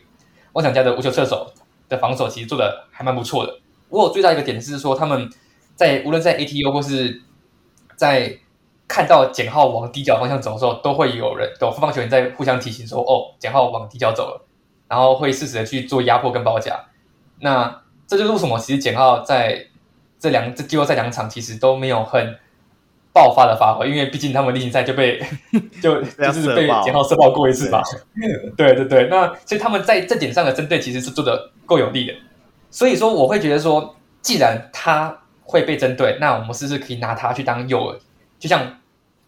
梦想家的无球射手。的防守其实做的还蛮不错的。不过最大一个点是说，他们在无论在 ATO 或是在看到简浩往底角方向走的时候，都会有人有富邦球员在互相提醒说：“哦，简浩往底角走了。”然后会适时的去做压迫跟包夹。那这就是为什么其实简浩在这两这季后赛两场其实都没有很爆发的发挥，因为毕竟他们例行赛就被 就就是被简浩射爆过一次吧。对对对，那所以他们在这点上的针对其实是做的。够有力的，所以说我会觉得说，既然他会被针对，那我们是不是可以拿他去当诱饵？就像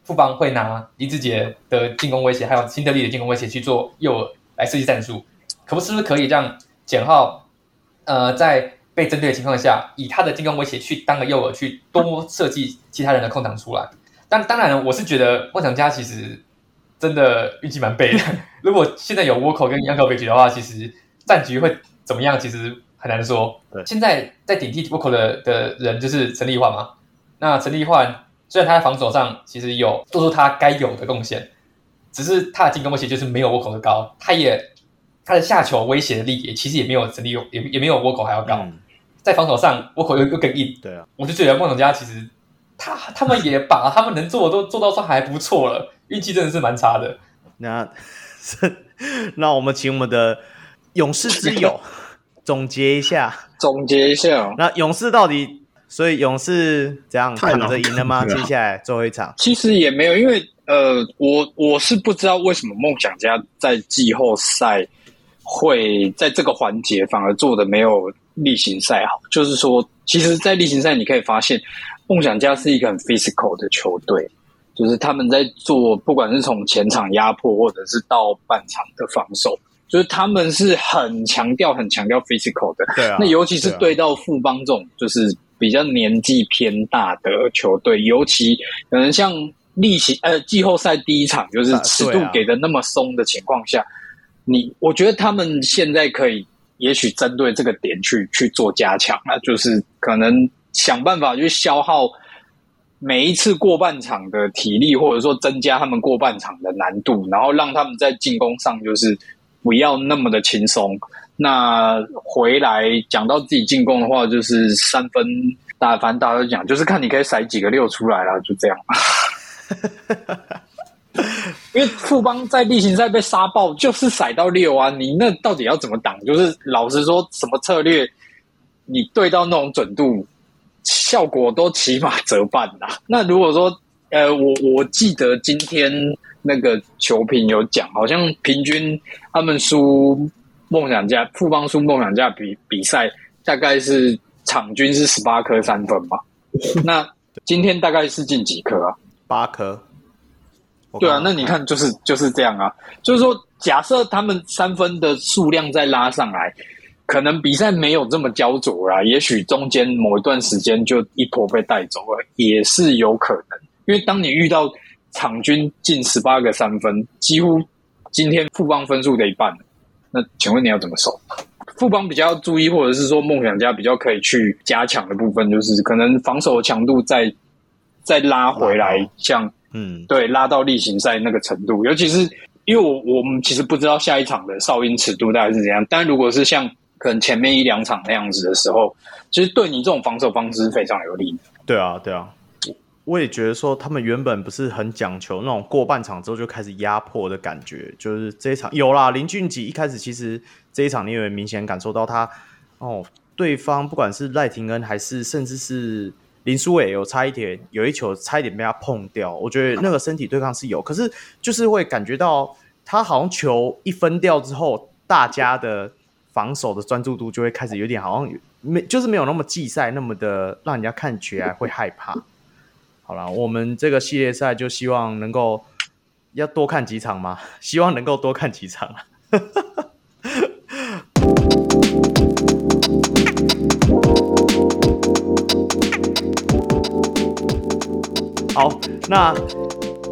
富邦会拿李志杰的进攻威胁，还有新德里的进攻威胁去做诱饵来设计战术，可不是不是可以让简浩呃在被针对的情况下，以他的进攻威胁去当个诱饵，去多设计其他人的空档出来？但当然，我是觉得梦想家其实真的运气蛮背的。如果现在有倭寇跟杨可北局的话，其实战局会。怎么样？其实很难说。对，现在在顶替 Voko 的的人就是陈立焕嘛。那陈立焕虽然他在防守上其实有做出他该有的贡献，只是他的进攻威胁就是没有 Voko 的高。他也他的下球威胁的力也其实也没有陈立也也没有 Voko 还要高。嗯、在防守上 Voko 又又更硬。对啊，我就觉得梦想家其实他他们也把他们能做的都做到算还不错了，运气真的是蛮差的。那 那我们请我们的勇士之友。总结一下，总结一下。那勇士到底，所以勇士怎样躺着赢了吗？接下来最后一场，其实也没有，因为呃，我我是不知道为什么梦想家在季后赛会在这个环节反而做的没有例行赛好。就是说，其实，在例行赛你可以发现，梦想家是一个很 physical 的球队，就是他们在做，不管是从前场压迫，或者是到半场的防守。就是他们是很强调、很强调 physical 的，对啊。那尤其是对到富邦这种就是比较年纪偏大的球队，尤其可能像例行呃季后赛第一场就是尺度给的那么松的情况下，你我觉得他们现在可以也许针对这个点去去做加强啊，就是可能想办法去消耗每一次过半场的体力，或者说增加他们过半场的难度，然后让他们在进攻上就是。不要那么的轻松。那回来讲到自己进攻的话，就是三分大，反正大家都讲，就是看你可以甩几个六出来了，就这样。因为富邦在例行赛被杀爆，就是甩到六啊！你那到底要怎么挡？就是老实说，什么策略，你对到那种准度，效果都起码折半啦。那如果说，呃，我我记得今天。那个球评有讲，好像平均他们输梦想家富邦输梦想家比比赛大概是场均是十八颗三分吧？那今天大概是进几颗啊？八颗。对啊，那你看就是就是这样啊，就是说假设他们三分的数量再拉上来，可能比赛没有这么焦灼啦，也许中间某一段时间就一波被带走了，也是有可能。因为当你遇到场均进十八个三分，几乎今天富邦分数的一半，那请问你要怎么守？富邦比较要注意，或者是说梦想家比较可以去加强的部分，就是可能防守强度再再拉回来，像。嗯，对，拉到例行赛那个程度，尤其是因为我我们其实不知道下一场的哨音尺度大概是怎样，但如果是像可能前面一两场那样子的时候，其实对你这种防守方式是非常有利的。对啊，对啊，我也觉得说他们原本不是很讲求那种过半场之后就开始压迫的感觉，就是这一场有啦，林俊杰一开始其实这一场你有明显感受到他哦，对方不管是赖廷恩还是甚至是。林书伟有差一点，有一球差一点被他碰掉。我觉得那个身体对抗是有，可是就是会感觉到他好像球一分掉之后，大家的防守的专注度就会开始有点好像没，就是没有那么季赛那么的让人家看起来会害怕。好了，我们这个系列赛就希望能够要多看几场嘛，希望能够多看几场。好，那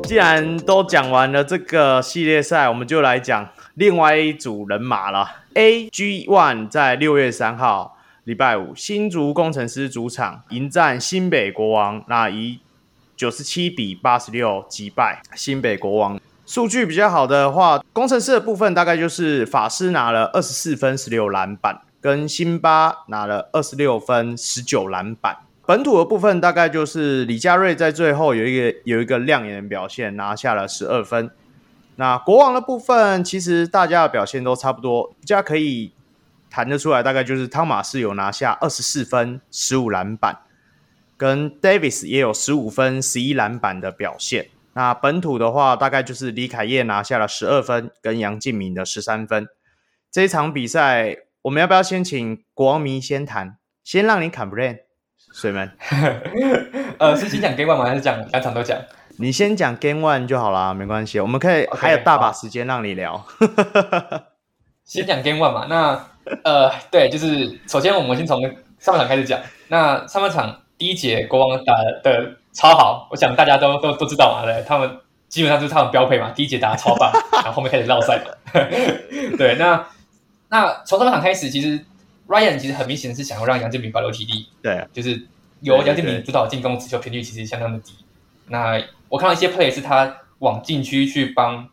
既然都讲完了这个系列赛，我们就来讲另外一组人马了。A G One 在六月三号礼拜五，新竹工程师主场迎战新北国王，那以九十七比八十六击败新北国王。数据比较好的话，工程师的部分大概就是法师拿了二十四分、十六篮板，跟辛巴拿了二十六分、十九篮板。本土的部分大概就是李佳瑞在最后有一个有一个亮眼的表现，拿下了十二分。那国王的部分其实大家的表现都差不多，比较可以谈得出来，大概就是汤马士有拿下二十四分、十五篮板，跟 Davis 也有十五分、十一篮板的表现。那本土的话，大概就是李凯业拿下了十二分，跟杨敬敏的十三分。这一场比赛，我们要不要先请国王迷先谈？先让你 complain 水门，呃，是先讲 Game One 吗？还是讲两场都讲？你先讲 Game One 就好啦，没关系，我们可以还有大把时间让你聊。先讲 Game One 嘛，那呃，对，就是首先我们先从上半场开始讲。那上半场第一节国王打的超好，我想大家都都都知道嘛，对，他们基本上就是他们标配嘛，第一节打的超棒，然后后面开始绕赛嘛。对，那那从上半场开始，其实。Ryan 其实很明显是想要让杨建明保留体力，对，就是由杨建明主导进攻，持球频率其实相当的低。那我看到一些 play 是他往禁区去帮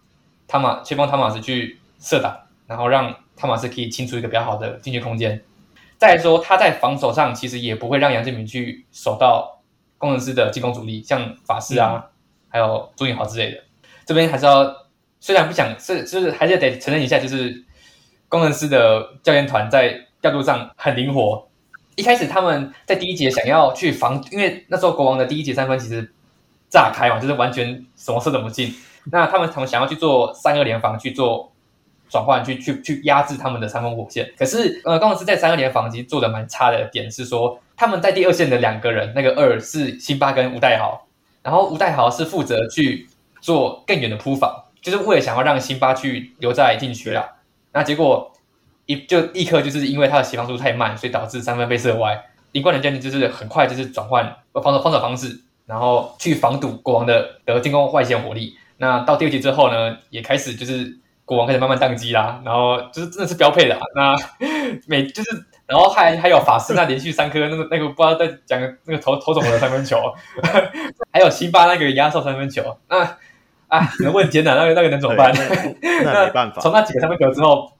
汤马，去帮汤马斯去射打，然后让汤马斯可以清出一个比较好的禁区空间。再来说他在防守上其实也不会让杨建明去守到工程师的进攻主力，像法师啊，嗯、还有朱彦豪之类的。这边还是要虽然不想是就是还是得承认一下，就是工程师的教练团在。调度上很灵活。一开始他们在第一节想要去防，因为那时候国王的第一节三分其实炸开嘛，就是完全什么射都不进。那他们他们想要去做三个联防，去做转换，去去去压制他们的三分火线。可是呃，刚好是在三二联防其实做的蛮差的点是说，他们在第二线的两个人，那个二是辛巴跟吴代豪，然后吴代豪是负责去做更远的扑防，就是为了想要让辛巴去留在禁区了。那结果。一就立刻就是因为他的协防速度太慢，所以导致三分被射歪。林冠仁将军就是很快就是转换防守防守方式，然后去防堵国王的的进攻外线火力。那到第二节之后呢，也开始就是国王开始慢慢宕机啦，然后就是真的是标配的。那每就是然后还还有法师那连续三颗那个那个不知道在讲那个投投什么的三分球，还有辛巴那个压哨三分球。那啊，只能问天哪，那个那个能怎么办？那没办法。从那几个三分球之后。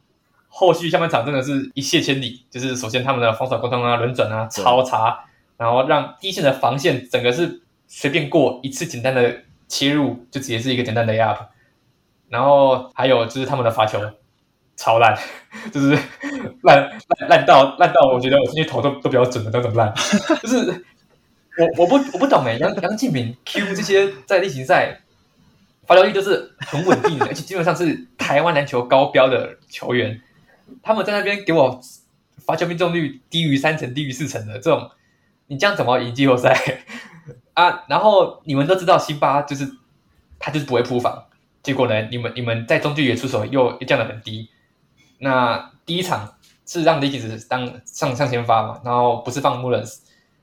后续下半场真的是一泻千里，就是首先他们的防守沟通啊、轮转啊超差，然后让第一线的防线整个是随便过一次简单的切入就直接是一个简单的 up，然后还有就是他们的罚球超烂，就是烂烂烂到烂到我觉得我进去投都都比较准的那种烂，就是我我不我不懂哎，杨杨敬敏 Q 这些在例行赛罚球率都是很稳定的，而且基本上是台湾篮球高标的球员。他们在那边给我罚球命中率低于三成、低于四成的这种，你这样怎么赢季后赛啊？然后你们都知道，辛巴就是他就是不会扑防，结果呢，你们你们在中距离出手又又降得很低。那第一场是让 Ligis 当上上先发嘛，然后不是放 Mullins。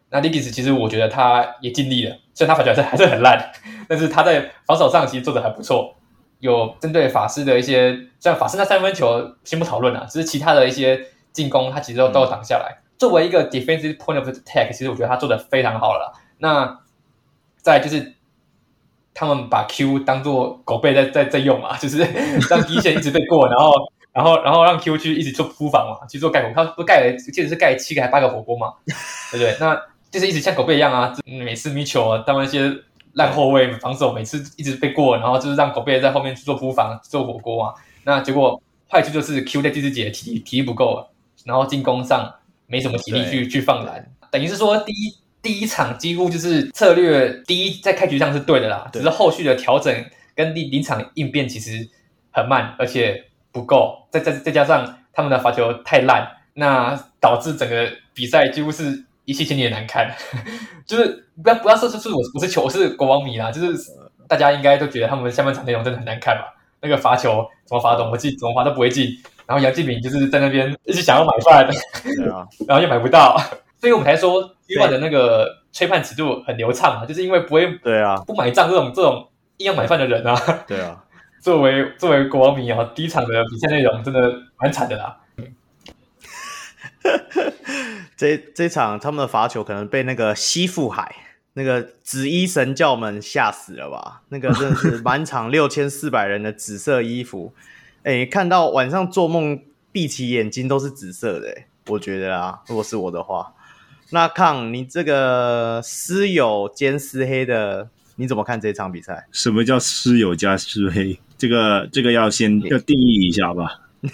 那 Ligis 其实我觉得他也尽力了，虽然他罚球还是还是很烂，但是他在防守上其实做得还不错。有针对法师的一些，像法师那三分球先不讨论了，只是其他的一些进攻，他其实都都挡下来。作为一个 defensive point of attack，其实我觉得他做得非常好了。那再就是他们把 Q 当做狗背在在在用嘛，就是让第一线一直被过，然后然后然后让 Q 去一直做铺防嘛，去做盖火，他不盖了，记得是盖七个还八个火锅嘛，对不对？那就是一直像狗背一样啊，每次米球啊，当那些烂后卫防守，每次一直被过，然后就是让狗背在后面去做铺防、做火锅啊。那结果坏处就是 Q 在第四节体体力不够，然后进攻上没什么体力去去放篮，等于是说第一第一场几乎就是策略第一在开局上是对的啦，只是后续的调整跟临临场应变其实很慢，而且不够，再再再加上他们的罚球太烂，那导致整个比赛几乎是。一七千里也难看，就是不要不要说是我我是球我是国王迷啦，就是大家应该都觉得他们下半场内容真的很难看吧？那个罚球怎么罚都不进，怎么罚都不会进，然后杨敬敏就是在那边一直想要买饭，啊、然后又买不到，所以我们才说伊万的那个吹判尺度很流畅啊，就是因为不会对啊。不买账这种这种硬要买饭的人啊，对啊，作为作为国王迷啊，第一场的比赛内容真的蛮惨的啦。这这场他们的罚球可能被那个西富海那个紫衣神教们吓死了吧？那个真的是满场六千四百人的紫色衣服，哎，看到晚上做梦闭起眼睛都是紫色的，哎，我觉得啊，如果是我的话，那康你这个私有兼私黑的，你怎么看这场比赛？什么叫私有加私黑？这个这个要先要定义一下吧。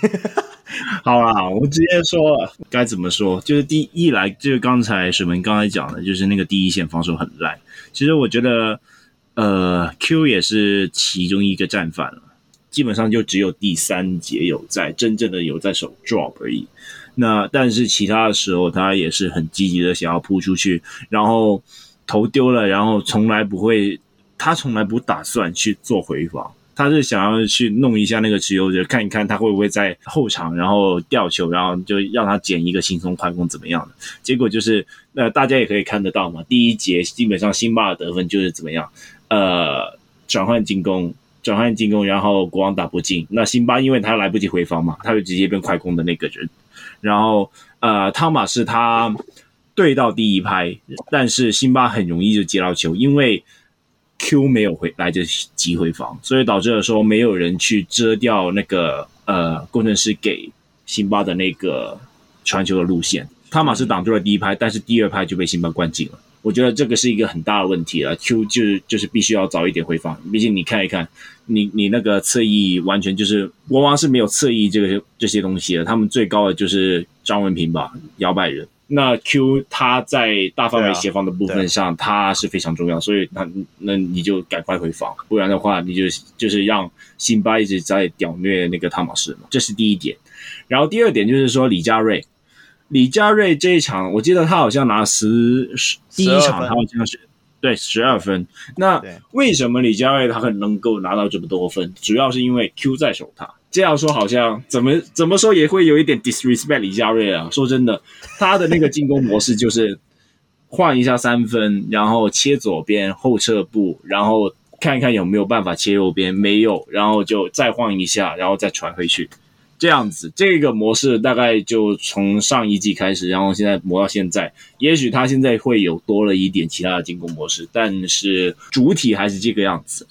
好啦，我直接说该怎么说，就是第一来就是刚才水门刚才讲的，就是那个第一线防守很烂。其实我觉得，呃，Q 也是其中一个战犯了，基本上就只有第三节有在真正的有在守 drop 而已。那但是其他的时候，他也是很积极的想要扑出去，然后投丢了，然后从来不会，他从来不打算去做回防。他是想要去弄一下那个持球者，看一看他会不会在后场，然后吊球，然后就让他捡一个轻松快攻怎么样的？结果就是，呃，大家也可以看得到嘛。第一节基本上辛巴的得分就是怎么样，呃，转换进攻，转换进攻，然后国王打不进，那辛巴因为他来不及回防嘛，他就直接变快攻的那个人。然后，呃，汤马士他对到第一拍，但是辛巴很容易就接到球，因为。Q 没有回来得及回防，所以导致了说没有人去遮掉那个呃工程师给辛巴的那个传球的路线。汤马斯挡住了第一拍，但是第二拍就被辛巴灌进了。我觉得这个是一个很大的问题了。Q 就是就是必须要早一点回防，毕竟你看一看，你你那个侧翼完全就是国王是没有侧翼这个这些东西的，他们最高的就是张文平吧，摇摆人。那 Q 他在大范围协防的部分上，他是非常重要，所以那那你就赶快回防，不然的话，你就就是让辛巴一直在屌虐那个汤马士嘛，这是第一点。然后第二点就是说李佳瑞，李佳瑞这一场，我记得他好像拿十十第一场他好像是对十二分。那为什么李佳瑞他很能够拿到这么多分？主要是因为 Q 在守他。这样说好像怎么怎么说也会有一点 disrespect 李佳瑞啊。说真的，他的那个进攻模式就是换一下三分，然后切左边后撤步，然后看一看有没有办法切右边，没有，然后就再换一下，然后再传回去。这样子，这个模式大概就从上一季开始，然后现在磨到现在。也许他现在会有多了一点其他的进攻模式，但是主体还是这个样子。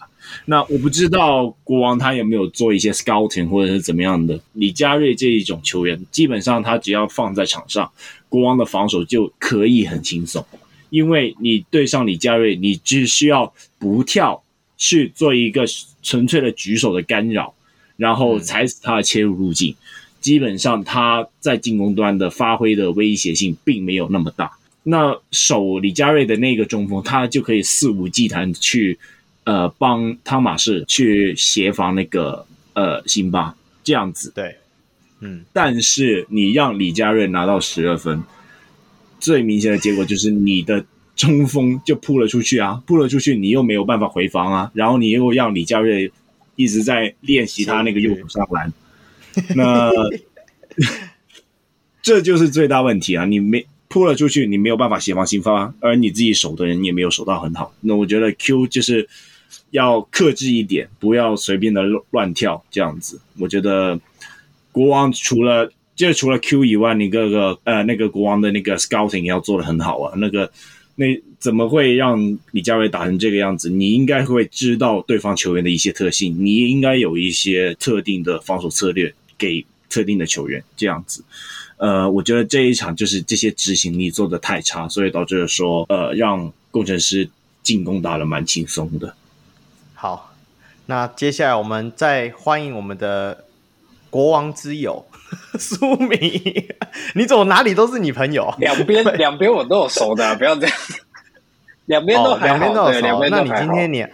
那我不知道国王他有没有做一些 scouting 或者是怎么样的。李佳瑞这一种球员，基本上他只要放在场上，国王的防守就可以很轻松，因为你对上李佳瑞，你只需要不跳去做一个纯粹的举手的干扰，然后踩死他的切入路径，基本上他在进攻端的发挥的威胁性并没有那么大。那守李佳瑞的那个中锋，他就可以肆无忌惮去。呃帮汤马士去协防那个呃辛巴这样子。对，嗯，但是你让李佳瑞拿到十二分，最明显的结果就是你的中锋就扑了出去啊，扑了出去，你又没有办法回防啊，然后你又让李佳瑞一直在练习他那个右手上篮，那 这就是最大问题啊！你没。扑了出去，你没有办法协防新发，而你自己守的人也没有守到很好。那我觉得 Q 就是要克制一点，不要随便的乱跳这样子。我觉得国王除了就除了 Q 以外，你各个呃那个国王的那个 scouting 也要做的很好啊。那个那怎么会让李佳伟打成这个样子？你应该会知道对方球员的一些特性，你应该有一些特定的防守策略给特定的球员这样子。呃，我觉得这一场就是这些执行力做的太差，所以导致了说，呃，让工程师进攻打的蛮轻松的。好，那接下来我们再欢迎我们的国王之友 苏明，你怎么哪里都是你朋友？两边两边我都有熟的，不要这样，两边都两边、哦、都有熟。那你今天你？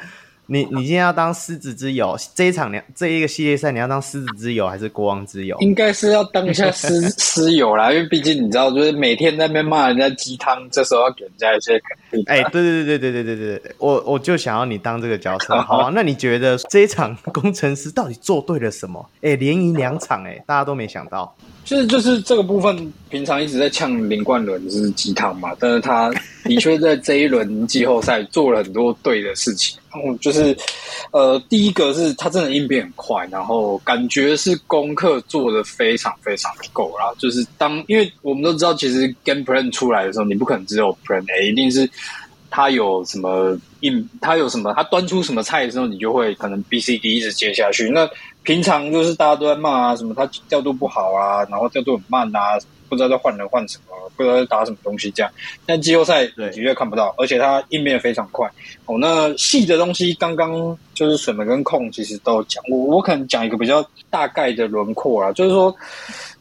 你你今天要当狮子之友，这一场两这一个系列赛你要当狮子之友还是国王之友？应该是要当一下狮 狮友啦，因为毕竟你知道，就是每天在那边骂人家鸡汤，这时候要给人家一些肯定。哎、欸，对对对对对对对对，我我就想要你当这个角色。好啊，那你觉得这一场工程师到底做对了什么？哎、欸，连赢两场、欸，哎，大家都没想到。就是就是这个部分，平常一直在呛林冠伦是鸡汤嘛，但是他的确在这一轮季后赛做了很多对的事情。嗯，就是呃，第一个是他真的应变很快，然后感觉是功课做得非常非常的够。然后就是当，因为我们都知道，其实 game plan 出来的时候，你不可能只有 plan A，一定是他有什么应，他有什么，他端出什么菜的时候，你就会可能 B C D 一直接下去。那平常就是大家都在骂啊，什么他调度不好啊，然后调度很慢啊，不知道在换人换什么，不知道在打什么东西这样。但季后赛对，绝对看不到，而且他应变得非常快。哦，那细的东西刚刚就是水门跟控其实都有讲，我我可能讲一个比较大概的轮廓啊，就是说，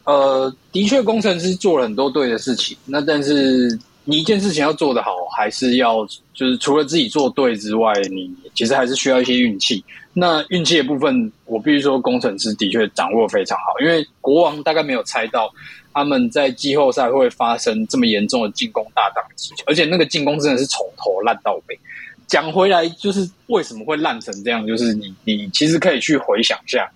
呃，的确工程师做了很多对的事情，那但是你一件事情要做得好，还是要就是除了自己做对之外，你其实还是需要一些运气。那运气的部分，我必须说，工程师的确掌握非常好。因为国王大概没有猜到他们在季后赛会发生这么严重的进攻大当机，而且那个进攻真的是从头烂到尾。讲回来，就是为什么会烂成这样？就是你你其实可以去回想一下，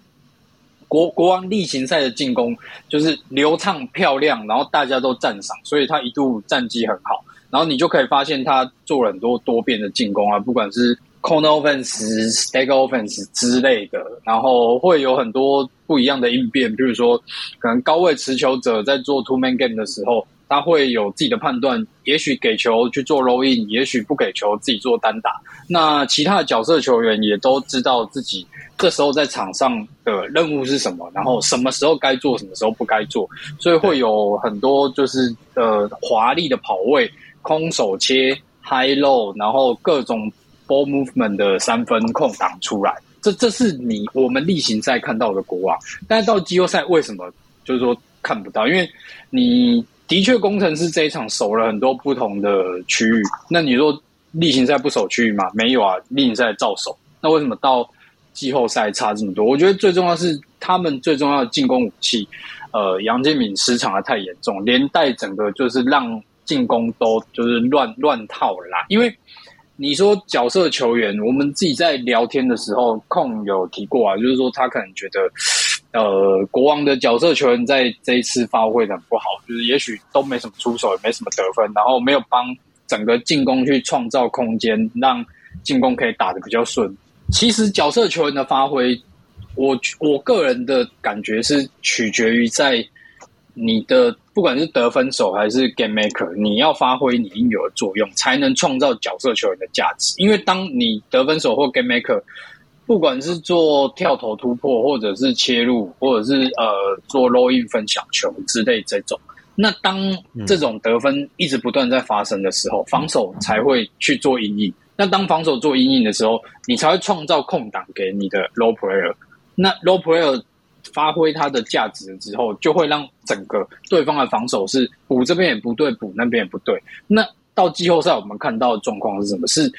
国国王例行赛的进攻就是流畅漂亮，然后大家都赞赏，所以他一度战绩很好。然后你就可以发现他做了很多多变的进攻啊，不管是。Corner offense、Stack offense 之类的，然后会有很多不一样的应变。比如说，可能高位持球者在做 two man game 的时候，他会有自己的判断，也许给球去做 roll in，也许不给球自己做单打。那其他的角色球员也都知道自己这时候在场上的任务是什么，然后什么时候该做，什么时候不该做。所以会有很多就是呃华丽的跑位、空手切、high low，然后各种。ball movement 的三分空档出来，这这是你我们例行赛看到的国王，但是到季后赛为什么就是说看不到？因为你的确工程师这一场守了很多不同的区域，那你说例行赛不守区域吗？没有啊，例行赛照守。那为什么到季后赛差这么多？我觉得最重要是他们最重要的进攻武器，呃，杨建敏失常的太严重，连带整个就是让进攻都就是乱乱套啦，因为。你说角色球员，我们自己在聊天的时候，控有提过啊，就是说他可能觉得，呃，国王的角色球员在这一次发挥的很不好，就是也许都没什么出手，也没什么得分，然后没有帮整个进攻去创造空间，让进攻可以打得比较顺。其实角色球员的发挥，我我个人的感觉是取决于在。你的不管是得分手还是 game maker，你要发挥你应有的作用，才能创造角色球员的价值。因为当你得分手或 game maker，不管是做跳投突破，或者是切入，或者是呃做 low in 分享球之类这种，那当这种得分一直不断在发生的时候，防守才会去做阴影。那当防守做阴影的时候，你才会创造空档给你的 low player。那 low player。发挥它的价值之后，就会让整个对方的防守是补这边也不对，补那边也不对。那到季后赛，我们看到的状况是什么？是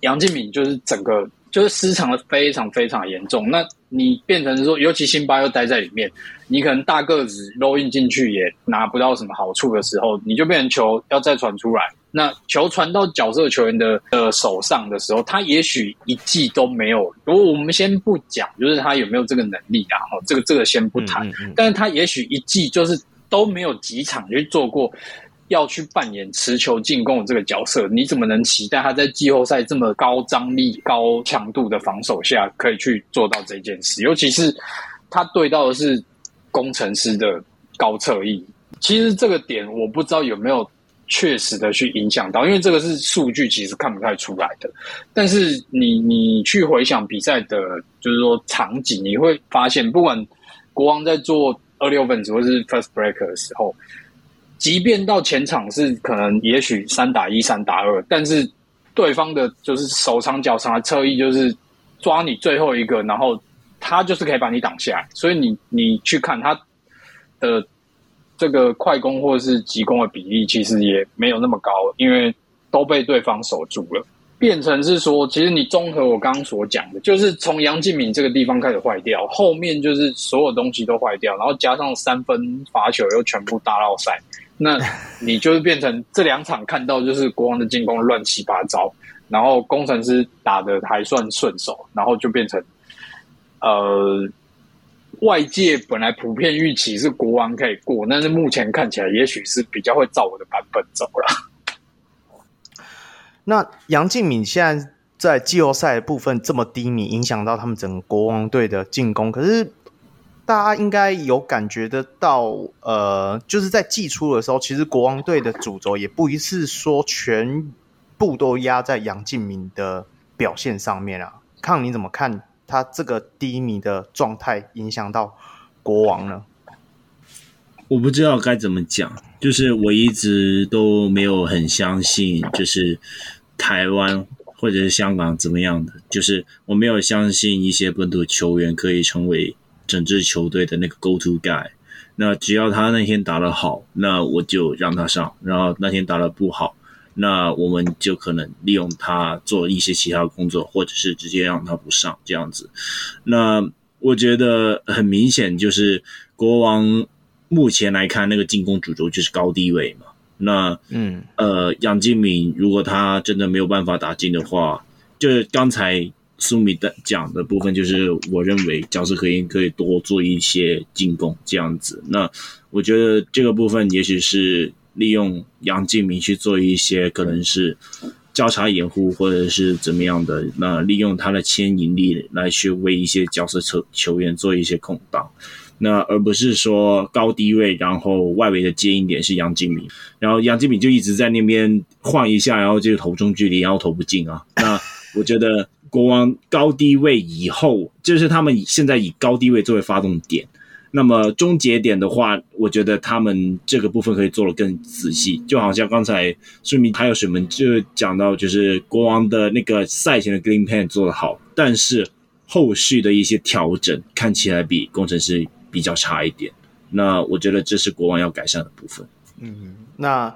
杨敬敏就是整个就是失常的非常非常严重。那你变成说，尤其辛巴又待在里面，你可能大个子 roll in 进去也拿不到什么好处的时候，你就变成球要再传出来。那球传到角色球员的的手上的时候，他也许一季都没有。如果我们先不讲，就是他有没有这个能力啊？哈，这个这个先不谈。嗯嗯嗯，但是他也许一季就是都没有几场去做过要去扮演持球进攻的这个角色。你怎么能期待他在季后赛这么高张力、高强度的防守下可以去做到这件事？尤其是他对到的是工程师的高侧翼。其实这个点我不知道有没有。确实的去影响到，因为这个是数据，其实看不太出来的。但是你你去回想比赛的，就是说场景，你会发现，不管国王在做 early offense 或是 first break 的时候，即便到前场是可能也许三打一、三打二，但是对方的就是手长脚长的侧翼，就是抓你最后一个，然后他就是可以把你挡下来。所以你你去看他的。这个快攻或者是急攻的比例其实也没有那么高，因为都被对方守住了，变成是说，其实你综合我刚刚所讲的，就是从杨敬敏这个地方开始坏掉，后面就是所有东西都坏掉，然后加上三分罚球又全部大绕赛，那你就是变成这两场看到就是国王的进攻乱七八糟，然后工程师打得还算顺手，然后就变成呃。外界本来普遍预期是国王可以过，但是目前看起来，也许是比较会照我的版本走了。那杨敬敏现在在季后赛部分这么低迷，影响到他们整个国王队的进攻。可是大家应该有感觉得到，呃，就是在季初的时候，其实国王队的主轴也不一定是说全部都压在杨敬敏的表现上面啊。看，你怎么看？他这个低迷的状态影响到国王呢，我不知道该怎么讲，就是我一直都没有很相信，就是台湾或者是香港怎么样的，就是我没有相信一些本土球员可以成为整支球队的那个 go to guy。那只要他那天打得好，那我就让他上；然后那天打得不好。那我们就可能利用他做一些其他工作，或者是直接让他不上这样子。那我觉得很明显，就是国王目前来看，那个进攻主轴就是高低位嘛。那嗯呃，杨敬敏如果他真的没有办法打进的话，就是刚才苏米的讲的部分，就是我认为角色可以可以多做一些进攻这样子。那我觉得这个部分也许是。利用杨敬明去做一些可能是交叉掩护或者是怎么样的，那利用他的牵引力来去为一些角色球球员做一些空档，那而不是说高低位，然后外围的接应点是杨敬敏，然后杨敬敏就一直在那边晃一下，然后就投中距离，然后投不进啊。那我觉得国王高低位以后，就是他们现在以高低位作为发动点。那么终结点的话，我觉得他们这个部分可以做得更仔细，就好像刚才顺明还有什么就讲到，就是国王的那个赛前的 game plan 做得好，但是后续的一些调整看起来比工程师比较差一点。那我觉得这是国王要改善的部分。嗯，那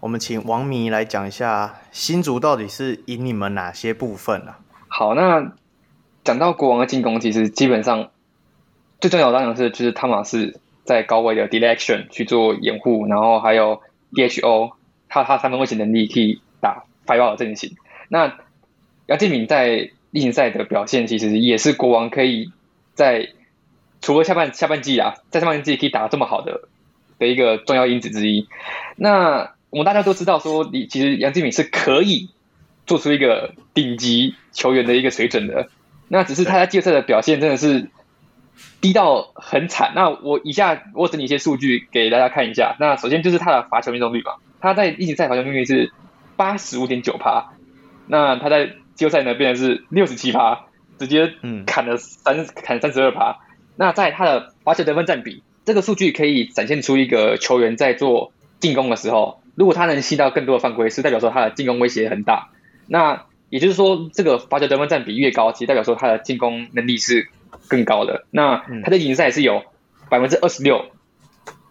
我们请王迷来讲一下新竹到底是赢你们哪些部分啊？好，那讲到国王的进攻，其实基本上。最重要的当然是就是汤马士在高位的 deflection 去做掩护，然后还有 DHO，他他三分威胁能力可以打 five out 的阵型。那杨敬敏在例行赛的表现其实也是国王可以在除了下半下半季啊，在上半季可以打这么好的的一个重要因子之一。那我们大家都知道说，你其实杨敬敏是可以做出一个顶级球员的一个水准的。那只是他在季后赛的表现真的是。低到很惨。那我以下我整理一些数据给大家看一下。那首先就是他的罚球命中率嘛，他在例行赛罚球命中率是八十五点九趴，那他在季后赛呢变成是六十七趴，直接砍了三、嗯、砍三十二趴。那在他的罚球得分占比，这个数据可以展现出一个球员在做进攻的时候，如果他能吸到更多的犯规，是代表说他的进攻威胁很大。那也就是说，这个罚球得分占比越高，其实代表说他的进攻能力是。更高的，那他的例行赛是有百分之二十六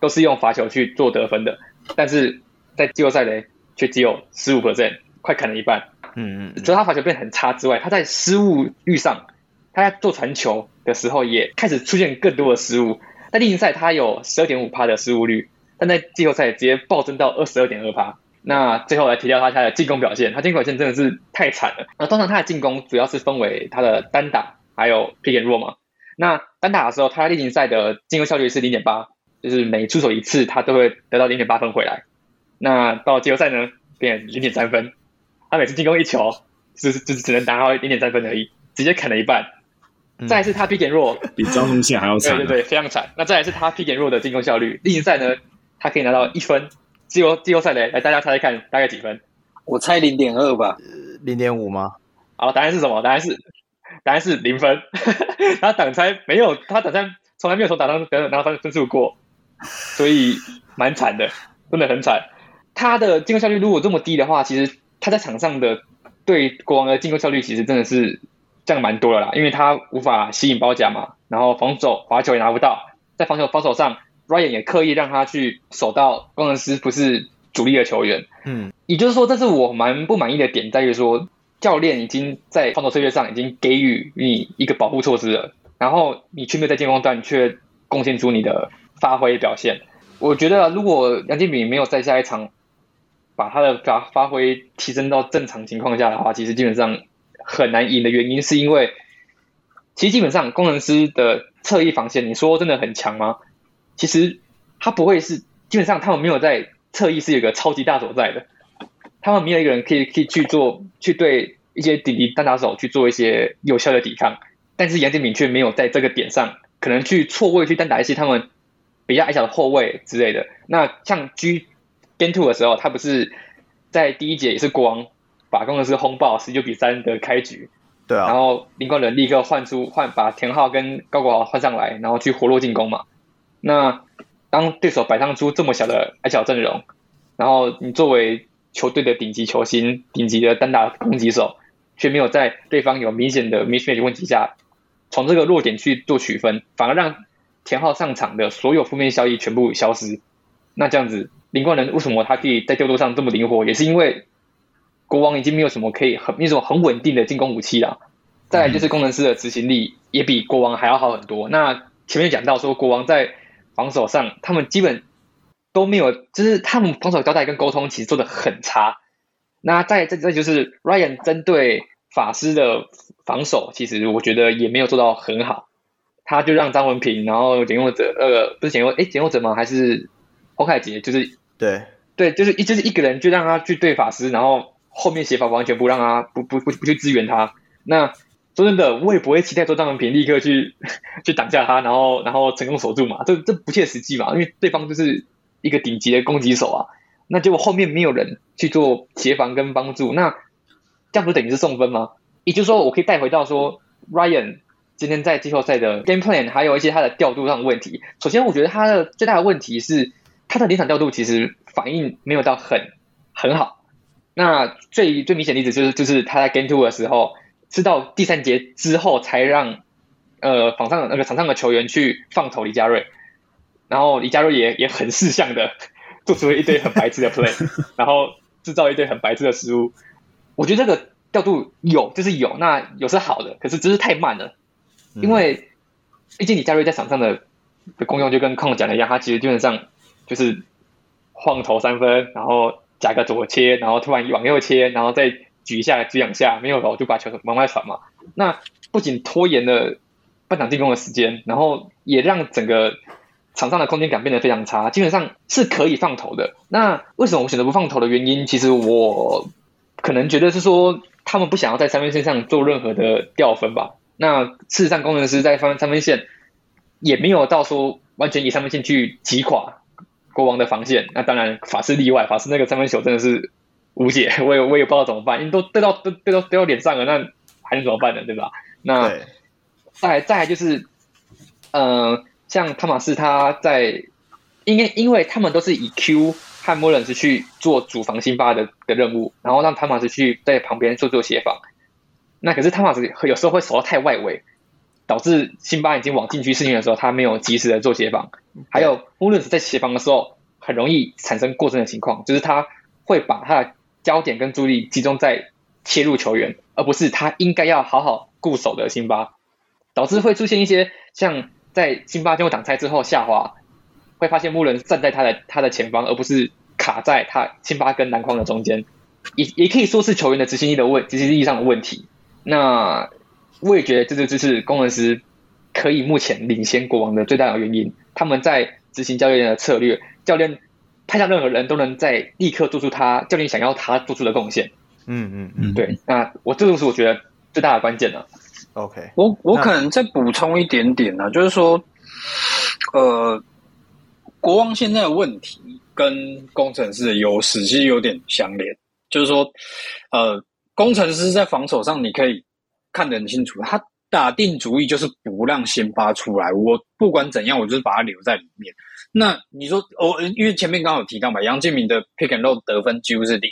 都是用罚球去做得分的，但是在季后赛呢却只有十五 percent，快砍了一半。嗯嗯，除了他罚球变很差之外，他在失误率上，他在做传球的时候也开始出现更多的失误。在例行赛他有十二点五趴的失误率，但在季后赛直接暴增到二十二点二趴。那最后来提到他他的进攻表现，他进攻表现真的是太惨了。那通常他的进攻主要是分为他的单打还有 pick and roll 嘛。那单打的时候，他例行赛的进攻效率是零点八，就是每出手一次他都会得到零点八分回来。那到季后赛呢，变零点三分。他每次进攻一球，就是就是只能达到零点三分而已，直接砍了一半。嗯、再来是他 pick and roll，比张宗宪还要惨。对对对，非常惨。那再来是他 pick and roll 的进攻效率，例行赛呢，他可以拿到一分。季后季后赛嘞，来大家猜猜看，大概几分？我猜零点二吧，零点五吗？好，答案是什么？答案是答案是零分。他挡拆没有，他挡拆从来没有从打上得拿到分数过，所以蛮惨的，真的很惨。他的进攻效率如果这么低的话，其实他在场上的对国王的进攻效率其实真的是降蛮多了啦，因为他无法吸引包夹嘛，然后防守罚球也拿不到，在防守防守上。Ryan 也刻意让他去守到工程师不是主力的球员，嗯，也就是说，这是我蛮不满意的点，在于说教练已经在防守策略上已经给予你一个保护措施了，然后你却没有在进攻端却贡献出你的发挥表现。我觉得如果杨敬敏没有在下一场把他的发发挥提升到正常情况下的话，其实基本上很难赢的原因是因为，其实基本上工程师的侧翼防线，你说真的很强吗？其实他不会是，基本上他们没有在侧翼是有个超级大手在的，他们没有一个人可以可以去做，去对一些顶级单打手去做一些有效的抵抗。但是杨建敏却没有在这个点上，可能去错位去单打一些他们比较矮小的后卫之类的。那像 G Game Two 的时候，他不是在第一节也是国王把工程师轰爆十九比三的开局，对啊，然后林冠伦立刻换出换把田浩跟高国豪换上来，然后去活络进攻嘛。那当对手摆上出这么小的矮小阵容，然后你作为球队的顶级球星、顶级的单打攻击手，却没有在对方有明显的 mismatch 问题下，从这个弱点去做取分，反而让田浩上场的所有负面效益全部消失。那这样子，林冠伦为什么他可以在调度上这么灵活？也是因为国王已经没有什么可以很那种很稳定的进攻武器了。再来就是工程师的执行力也比国王还要好很多。那前面讲到说国王在防守上，他们基本都没有，就是他们防守交代跟沟通其实做的很差。那在这这就是 Ryan 针对法师的防守，其实我觉得也没有做到很好。他就让张文平，然后简佑哲，呃，不是简佑，哎，简佑哲吗？还是欧凯杰？就是对对，就是一就是一个人就让他去对法师，然后后面协防完全不让他不不不不去支援他。那说真的，我也不会期待说张文平立刻去 去挡下他，然后然后成功守住嘛，这这不切实际嘛，因为对方就是一个顶级的攻击手啊，那结果后面没有人去做协防跟帮助，那这样不等于是送分吗？也就是说，我可以带回到说，Ryan 今天在季后赛的 game plan，还有一些他的调度上的问题。首先，我觉得他的最大的问题是他的临场调度其实反应没有到很很好。那最最明显的例子就是就是他在 game two 的时候。是到第三节之后才让，呃，场上的那个场上的球员去放投李佳瑞，然后李佳瑞也也很识相的 做出了一堆很白痴的 play，然后制造一堆很白痴的失误。我觉得这个调度有就是有，那有是好的，可是只是太慢了，因为毕竟李佳瑞在场上的的功用就跟康讲的一样，他其实基本上就是晃投三分，然后夹个左切，然后突然往右切，然后再。举一下，举两下，没有了，我就把球往外传嘛。那不仅拖延了半场进攻的时间，然后也让整个场上的空间感变得非常差。基本上是可以放投的。那为什么我选择不放投的原因，其实我可能觉得是说，他们不想要在三分线上做任何的掉分吧。那事实上，工程师在三三分线也没有到说完全以三分线去击垮国王的防线。那当然，法师例外，法师那个三分球真的是。无解，我也我也不知道怎么办，因为都对到都对到对到脸上了，那还能怎么办呢？对吧？那再来再来就是，嗯、呃，像汤马斯他在，因为因为他们都是以 Q 和莫伦斯去做主防辛巴的的任务，然后让汤马斯去在旁边做做协防。那可是汤马斯有时候会守到太外围，导致辛巴已经往禁区视线的时候，他没有及时的做协防。还有莫伦斯在协防的时候，很容易产生过剩的情况，就是他会把他的。焦点跟注意力集中在切入球员，而不是他应该要好好固守的辛巴，导致会出现一些像在辛巴经过挡拆之后下滑，会发现穆伦站在他的他的前方，而不是卡在他辛巴跟篮筐的中间，也也可以说是球员的执行力的问执行力上的问题。那我也觉得这就就是工程师可以目前领先国王的最大的原因，他们在执行教练的策略，教练派上任何人都能在立刻做出他教练想要他做出的贡献。嗯嗯嗯，对。那我这就是我觉得最大的关键了。OK，我我可能再补充一点点呢，就是说，呃，国王现在的问题跟工程师的优势其实有点相连，就是说，呃，工程师在防守上你可以看得很清楚，他打定主意就是不让先发出来，我不管怎样，我就是把他留在里面。那你说，哦，因为前面刚好提到嘛，杨建明的 pick and roll 得分几乎是零，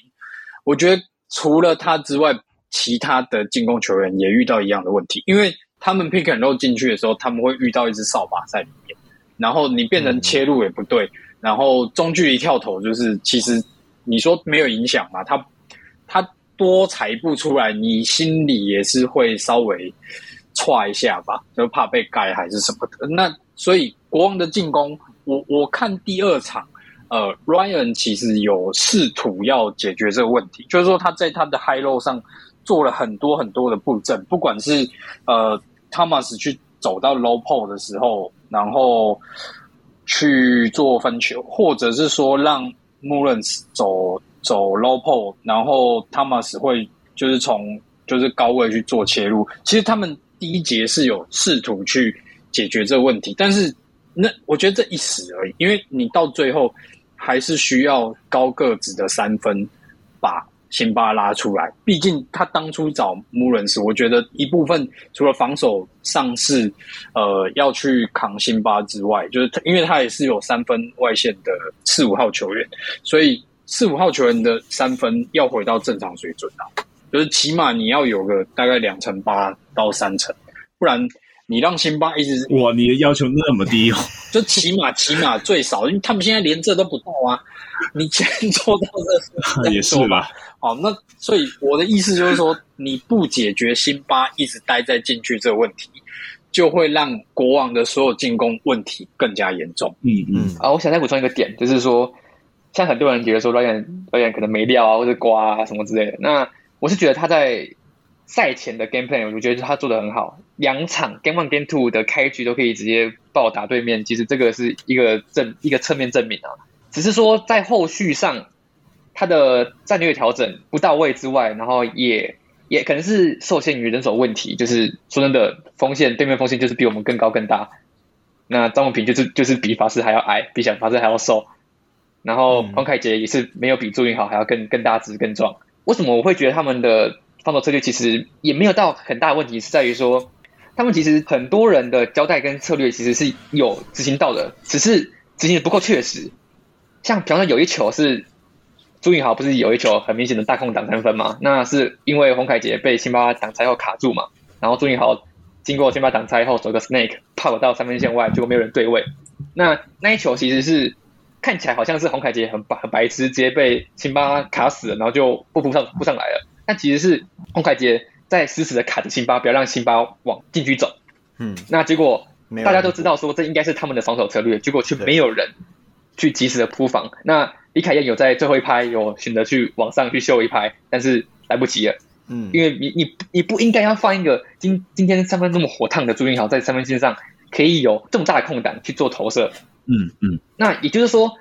我觉得。除了他之外，其他的进攻球员也遇到一样的问题，因为他们 pick and roll 进去的时候，他们会遇到一只扫把在里面，然后你变成切入也不对，然后中距离跳投就是其实你说没有影响嘛，他他多踩一步出来，你心里也是会稍微踹一下吧，就怕被盖还是什么的。那所以国王的进攻，我我看第二场。呃，Ryan 其实有试图要解决这个问题，就是说他在他的 High Low 上做了很多很多的布阵，不管是呃 Thomas 去走到 Low Pole 的时候，然后去做分球，或者是说让 Mullins 走走 Low Pole，然后 Thomas 会就是从就是高位去做切入。其实他们第一节是有试图去解决这个问题，但是那我觉得这一时而已，因为你到最后。还是需要高个子的三分把辛巴拉出来。毕竟他当初找穆伦斯，我觉得一部分除了防守上是呃要去扛辛巴之外，就是他因为他也是有三分外线的四五号球员，所以四五号球员的三分要回到正常水准啊，就是起码你要有个大概两成八到三成，不然。你让辛巴一直哇，你的要求那么低哦？就起码起码最少，因为他们现在连这都不到啊。你既然做到这，这 也是吧？好，那所以我的意思就是说，你不解决辛巴一直待在禁区这个问题，就会让国王的所有进攻问题更加严重。嗯嗯。啊，我想再补充一个点，就是说，像很多人觉得说，Ryan Ryan 可能没料啊，或者瓜啊什么之类的。那我是觉得他在。赛前的 game plan，我觉得他做的很好。两场 game one、game two 的开局都可以直接暴打对面，其实这个是一个正一个侧面证明啊。只是说在后续上，他的战略调整不到位之外，然后也也可能是受限于人手问题。就是说真的，锋线对面锋线就是比我们更高更大。那张文平就是就是比法师还要矮，比小法师还要瘦。然后黄凯杰也是没有比朱云豪还要更更大只更壮。为什么我会觉得他们的？防守策略其实也没有到很大问题，是在于说，他们其实很多人的交代跟策略其实是有执行到的，只是执行的不够确实。像比方说有一球是朱云豪不是有一球很明显的大空挡三分嘛？那是因为洪凯杰被辛巴挡拆后卡住嘛，然后朱云豪经过辛巴挡拆后走个 snake 跑到三分线外，结果没有人对位。那那一球其实是看起来好像是洪凯杰很白很白痴，直接被辛巴卡死了，然后就不扑上扑上来了。但其实是洪凯杰在死死的卡着辛巴，不要让辛巴往禁区走。嗯，那结果大家都知道说这应该是他们的防守策略，结果却没有人去及时的扑防。那李凯燕有在最后一拍有选择去往上去秀一拍，但是来不及了。嗯，因为你你你不应该要放一个今今天三分这么火烫的朱云豪在三分线上可以有这么大的空档去做投射。嗯嗯，那也就是说，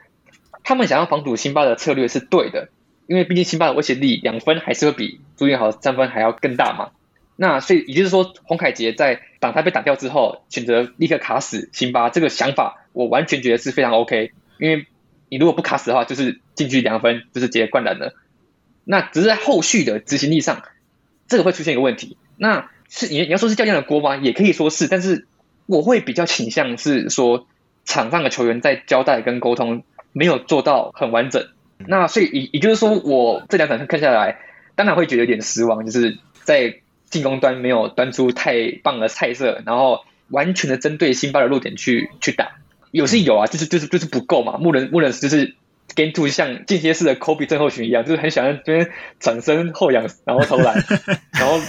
他们想要防堵辛巴的策略是对的。因为毕竟辛巴的威胁力两分还是会比朱云豪三分还要更大嘛，那所以也就是说，洪凯杰在挡拆被挡掉之后，选择立刻卡死辛巴，这个想法我完全觉得是非常 OK。因为你如果不卡死的话，就是进去两分，就是直接灌篮了。那只是在后续的执行力上，这个会出现一个问题。那是你你要说是教练的锅吗？也可以说是，但是我会比较倾向是说，场上的球员在交代跟沟通没有做到很完整。那所以也也就是说，我这两场看下来，当然会觉得有点失望，就是在进攻端没有端出太棒的菜色，然后完全的针对辛巴的弱点去去打，有是有啊，就是就是就是不够嘛。穆伦穆伦斯就是 Game Two 像间歇式的 Kobe 症候群一样，就是很喜欢这边转身后仰，然后投篮，然后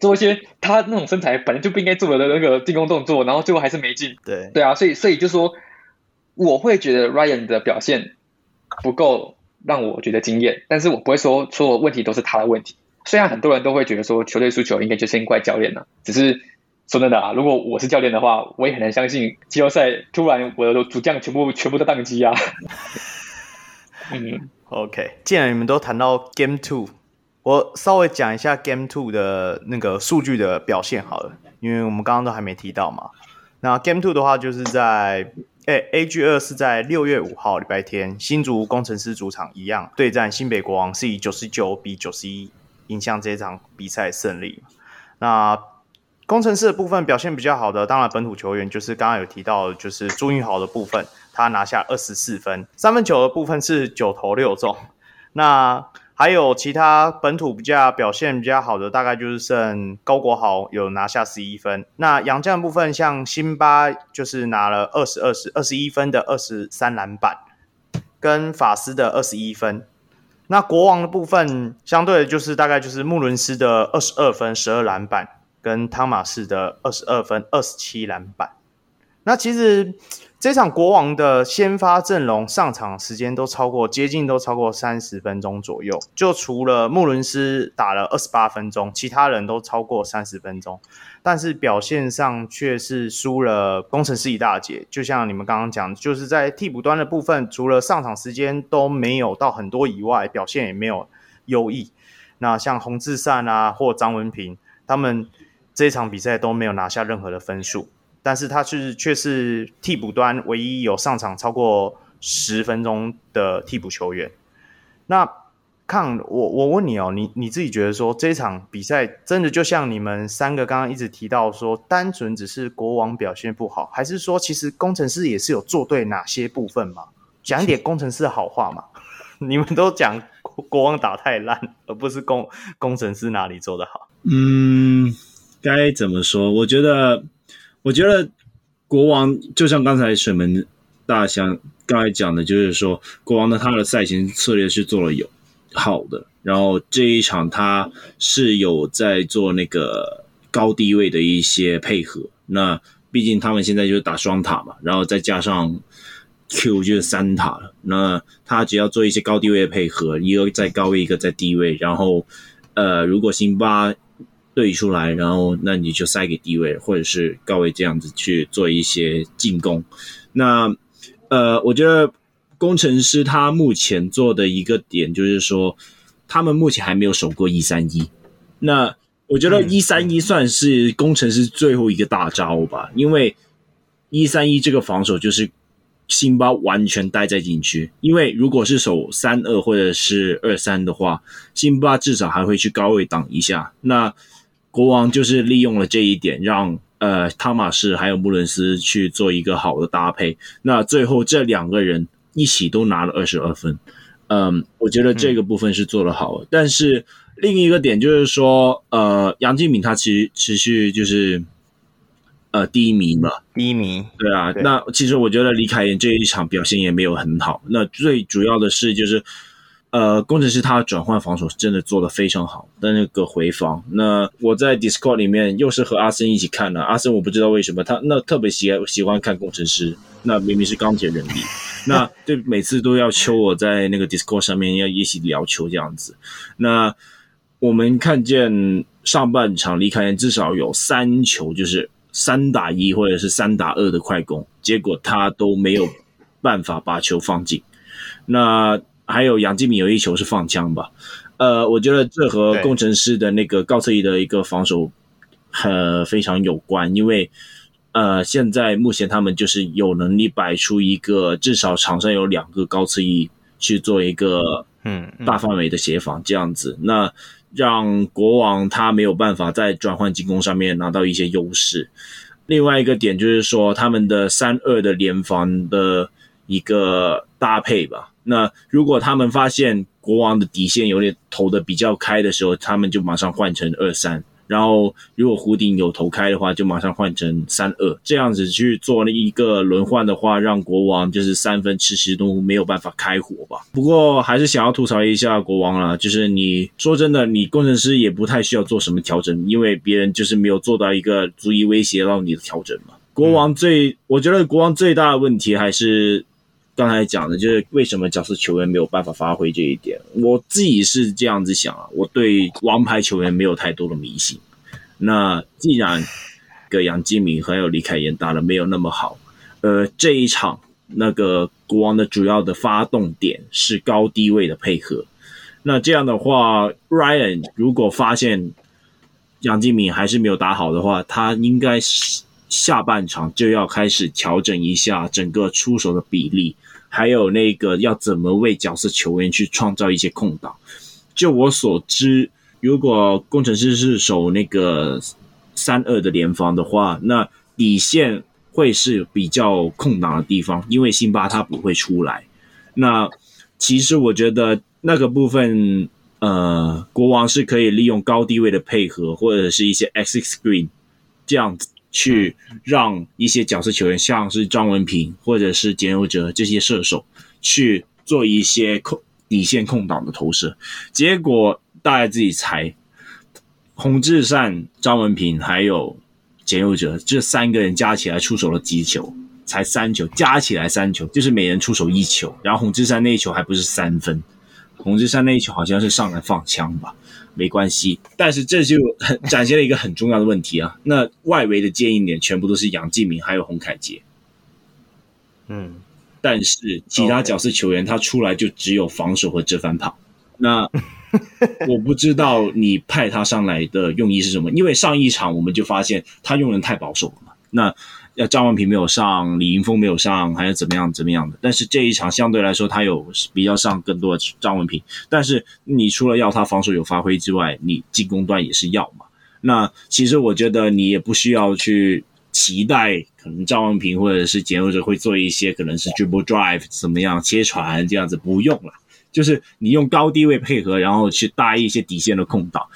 做一些他那种身材本来就不应该做的那个进攻动作，然后最后还是没进。对对啊，所以所以就说，我会觉得 Ryan 的表现不够让我觉得惊艳，但是我不会说所有问题都是他的问题。虽然很多人都会觉得说球队输球应该就是怪教练了，只是。说真的啊，如果我是教练的话，我也很难相信季后赛突然我的主将全部全部都宕机啊。嗯，OK，既然你们都谈到 Game Two，我稍微讲一下 Game Two 的那个数据的表现好了，因为我们刚刚都还没提到嘛。那 Game Two 的话，就是在诶 AG 二是在六月五号礼拜天，新竹工程师主场一样对战新北国王，是以九十九比九十一赢下这场比赛胜利。那工程师的部分表现比较好的，当然本土球员就是刚刚有提到，就是朱云豪的部分，他拿下二十四分，三分球的部分是九投六中。那还有其他本土比较表现比较好的，大概就是剩高国豪有拿下十一分。那洋将部分，像辛巴就是拿了二十二十二十一分的二十三篮板，跟法师的二十一分。那国王的部分，相对的就是大概就是穆伦斯的二十二分十二篮板。跟汤马士的二十二分、二十七篮板。那其实这场国王的先发阵容上场时间都超过，接近都超过三十分钟左右。就除了穆伦斯打了二十八分钟，其他人都超过三十分钟。但是表现上却是输了工程师一大截。就像你们刚刚讲，就是在替补端的部分，除了上场时间都没有到很多以外，表现也没有优异。那像洪志善啊，或张文平他们。这场比赛都没有拿下任何的分数，但是他是却是替补端唯一有上场超过十分钟的替补球员。那看我我问你哦，你你自己觉得说这场比赛真的就像你们三个刚刚一直提到说，单纯只是国王表现不好，还是说其实工程师也是有做对哪些部分嘛？讲点工程师的好话嘛。你们都讲国王打太烂，而不是工工程师哪里做得好？嗯。该怎么说？我觉得，我觉得国王就像刚才水门大象刚才讲的，就是说国王的他的赛前策略是做了有好的，然后这一场他是有在做那个高低位的一些配合。那毕竟他们现在就是打双塔嘛，然后再加上 Q 就是三塔了。那他只要做一些高低位的配合，一个在高位，一个在低位，然后呃，如果辛巴。对出来，然后那你就塞给低位或者是高位这样子去做一些进攻。那呃，我觉得工程师他目前做的一个点就是说，他们目前还没有守过一三一。那我觉得一三一算是工程师最后一个大招吧，因为一三一这个防守就是辛巴完全待在禁区，因为如果是守三二或者是二三的话，辛巴至少还会去高位挡一下。那国王就是利用了这一点，让呃汤马士还有穆伦斯去做一个好的搭配。那最后这两个人一起都拿了二十二分，嗯，我觉得这个部分是做得好的。嗯、但是另一个点就是说，呃，杨敬敏他其实持续就是呃低迷嘛，低迷。对啊，对那其实我觉得李凯言这一场表现也没有很好。那最主要的是就是。呃，工程师他的转换防守真的做得非常好但那个回防。那我在 Discord 里面又是和阿森一起看的，阿森我不知道为什么他那特别喜喜欢看工程师，那明明是钢铁人里，那对每次都要求我在那个 Discord 上面要一起聊球这样子。那我们看见上半场李凯燕至少有三球就是三打一或者是三打二的快攻，结果他都没有办法把球放进。那还有杨敬敏有一球是放枪吧，呃，我觉得这和工程师的那个高侧翼的一个防守很非常有关，因为呃，现在目前他们就是有能力摆出一个至少场上有两个高侧翼去做一个嗯大范围的协防这样子，那让国王他没有办法在转换进攻上面拿到一些优势。另外一个点就是说他们的三二的联防的一个搭配吧。那如果他们发现国王的底线有点投的比较开的时候，他们就马上换成二三，然后如果胡顶有投开的话，就马上换成三二，这样子去做了一个轮换的话，让国王就是三分迟迟都没有办法开火吧。不过还是想要吐槽一下国王啦，就是你说真的，你工程师也不太需要做什么调整，因为别人就是没有做到一个足以威胁到你的调整嘛。国王最，我觉得国王最大的问题还是。刚才讲的就是为什么角色球员没有办法发挥这一点，我自己是这样子想啊，我对王牌球员没有太多的迷信。那既然个杨敬敏还有李凯燕打得没有那么好，呃，这一场那个国王的主要的发动点是高低位的配合，那这样的话，Ryan 如果发现杨敬敏还是没有打好的话，他应该是下半场就要开始调整一下整个出手的比例。还有那个要怎么为角色球员去创造一些空档？就我所知，如果工程师是守那个三二的联防的话，那底线会是比较空档的地方，因为辛巴他不会出来。那其实我觉得那个部分，呃，国王是可以利用高低位的配合，或者是一些 exit screen 这样子。去让一些角色球员，像是张文平或者是简佑哲这些射手，去做一些控底线空档的投射。结果大家自己猜，洪志善、张文平还有简佑哲这三个人加起来出手了几球？才三球，加起来三球，就是每人出手一球。然后洪志善那一球还不是三分，洪志山那一球好像是上来放枪吧。没关系，但是这就很 展现了一个很重要的问题啊。那外围的接应点全部都是杨敬明还有洪凯杰，嗯，但是其他角色球员他出来就只有防守和折返跑。那我不知道你派他上来的用意是什么，因为上一场我们就发现他用人太保守了嘛。那要张文平没有上，李云峰没有上，还是怎么样怎么样的？但是这一场相对来说，他有比较上更多的张文平。但是你除了要他防守有发挥之外，你进攻端也是要嘛。那其实我觉得你也不需要去期待，可能张文平或者是简佑哲会做一些可能是 dribble drive 怎么样切传这样子，不用了。就是你用高低位配合，然后去搭一些底线的空档，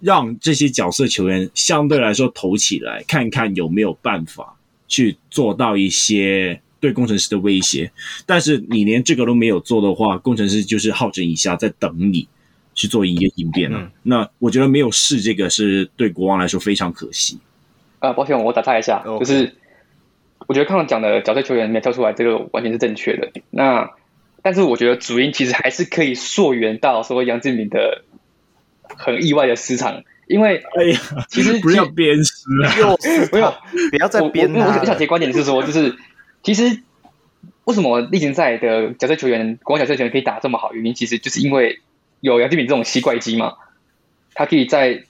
让这些角色球员相对来说投起来，看看有没有办法。去做到一些对工程师的威胁，但是你连这个都没有做的话，工程师就是好整以暇在等你去做一个应变了。嗯、那我觉得没有试这个是对国王来说非常可惜。啊，抱歉，我打岔一下.就是我觉得刚刚讲的角色球员没有跳出来，这个完全是正确的。那但是我觉得主因其实还是可以溯源到说杨志敏的很意外的失常。因为，哎呀，其实不要鞭尸啊！又不要不要再鞭了。我我想提观点是说，就是其实为什么例行赛的角色球员、国王角色球员可以打这么好？原因其实就是因为有杨敬敏这种吸怪机嘛，他可以在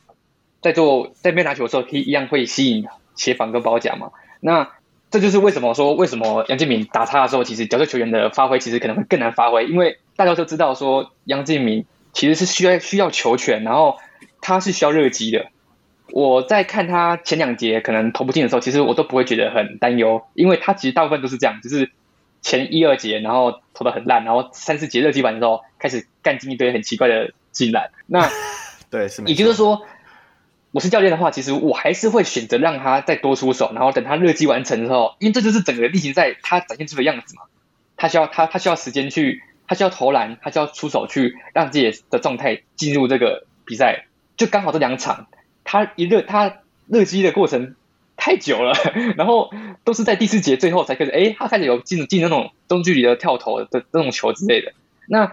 在做在边拿球的时候，可以一样会吸引协防跟包夹嘛。那这就是为什么说为什么杨敬敏打他的时候，其实角色球员的发挥其实可能会更难发挥，因为大家都知道说杨敬敏其实是需要需要球权，然后。他是需要热机的。我在看他前两节可能投不进的时候，其实我都不会觉得很担忧，因为他其实大部分都是这样，就是前一二节然后投的很烂，然后三四节热机完之后开始干进一堆很奇怪的进篮。那对，是。也就是说，我是教练的话，其实我还是会选择让他再多出手，然后等他热机完成的时候，因为这就是整个例行赛他展现出的样子嘛。他需要他他需要时间去，他需要投篮，他需要出手去让自己的状态进入这个比赛。就刚好这两场，他一热他热机的过程太久了，然后都是在第四节最后才开始，哎，他开始有进进那种中距离的跳投的那种球之类的。那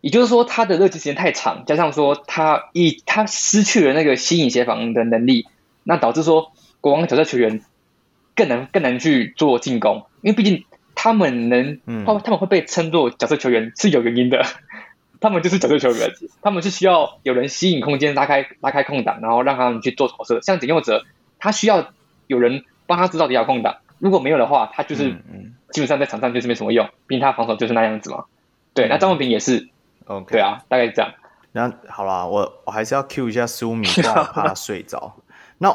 也就是说，他的热机时间太长，加上说他一他失去了那个吸引协防的能力，那导致说国王的角色球员更难更难去做进攻，因为毕竟他们能，嗯，他们会被称作角色球员是有原因的。他们就是角色球员，他们是需要有人吸引空间，拉开拉开空档，然后让他们去做投射。像简佑哲，他需要有人帮他知道底下空档，如果没有的话，他就是基本上在场上就是没什么用，毕竟他防守就是那样子嘛。对，那张文平也是，OK，对啊，大概是这样。那好啦，我我还是要 cue 一下苏米，不然我怕他睡着。那，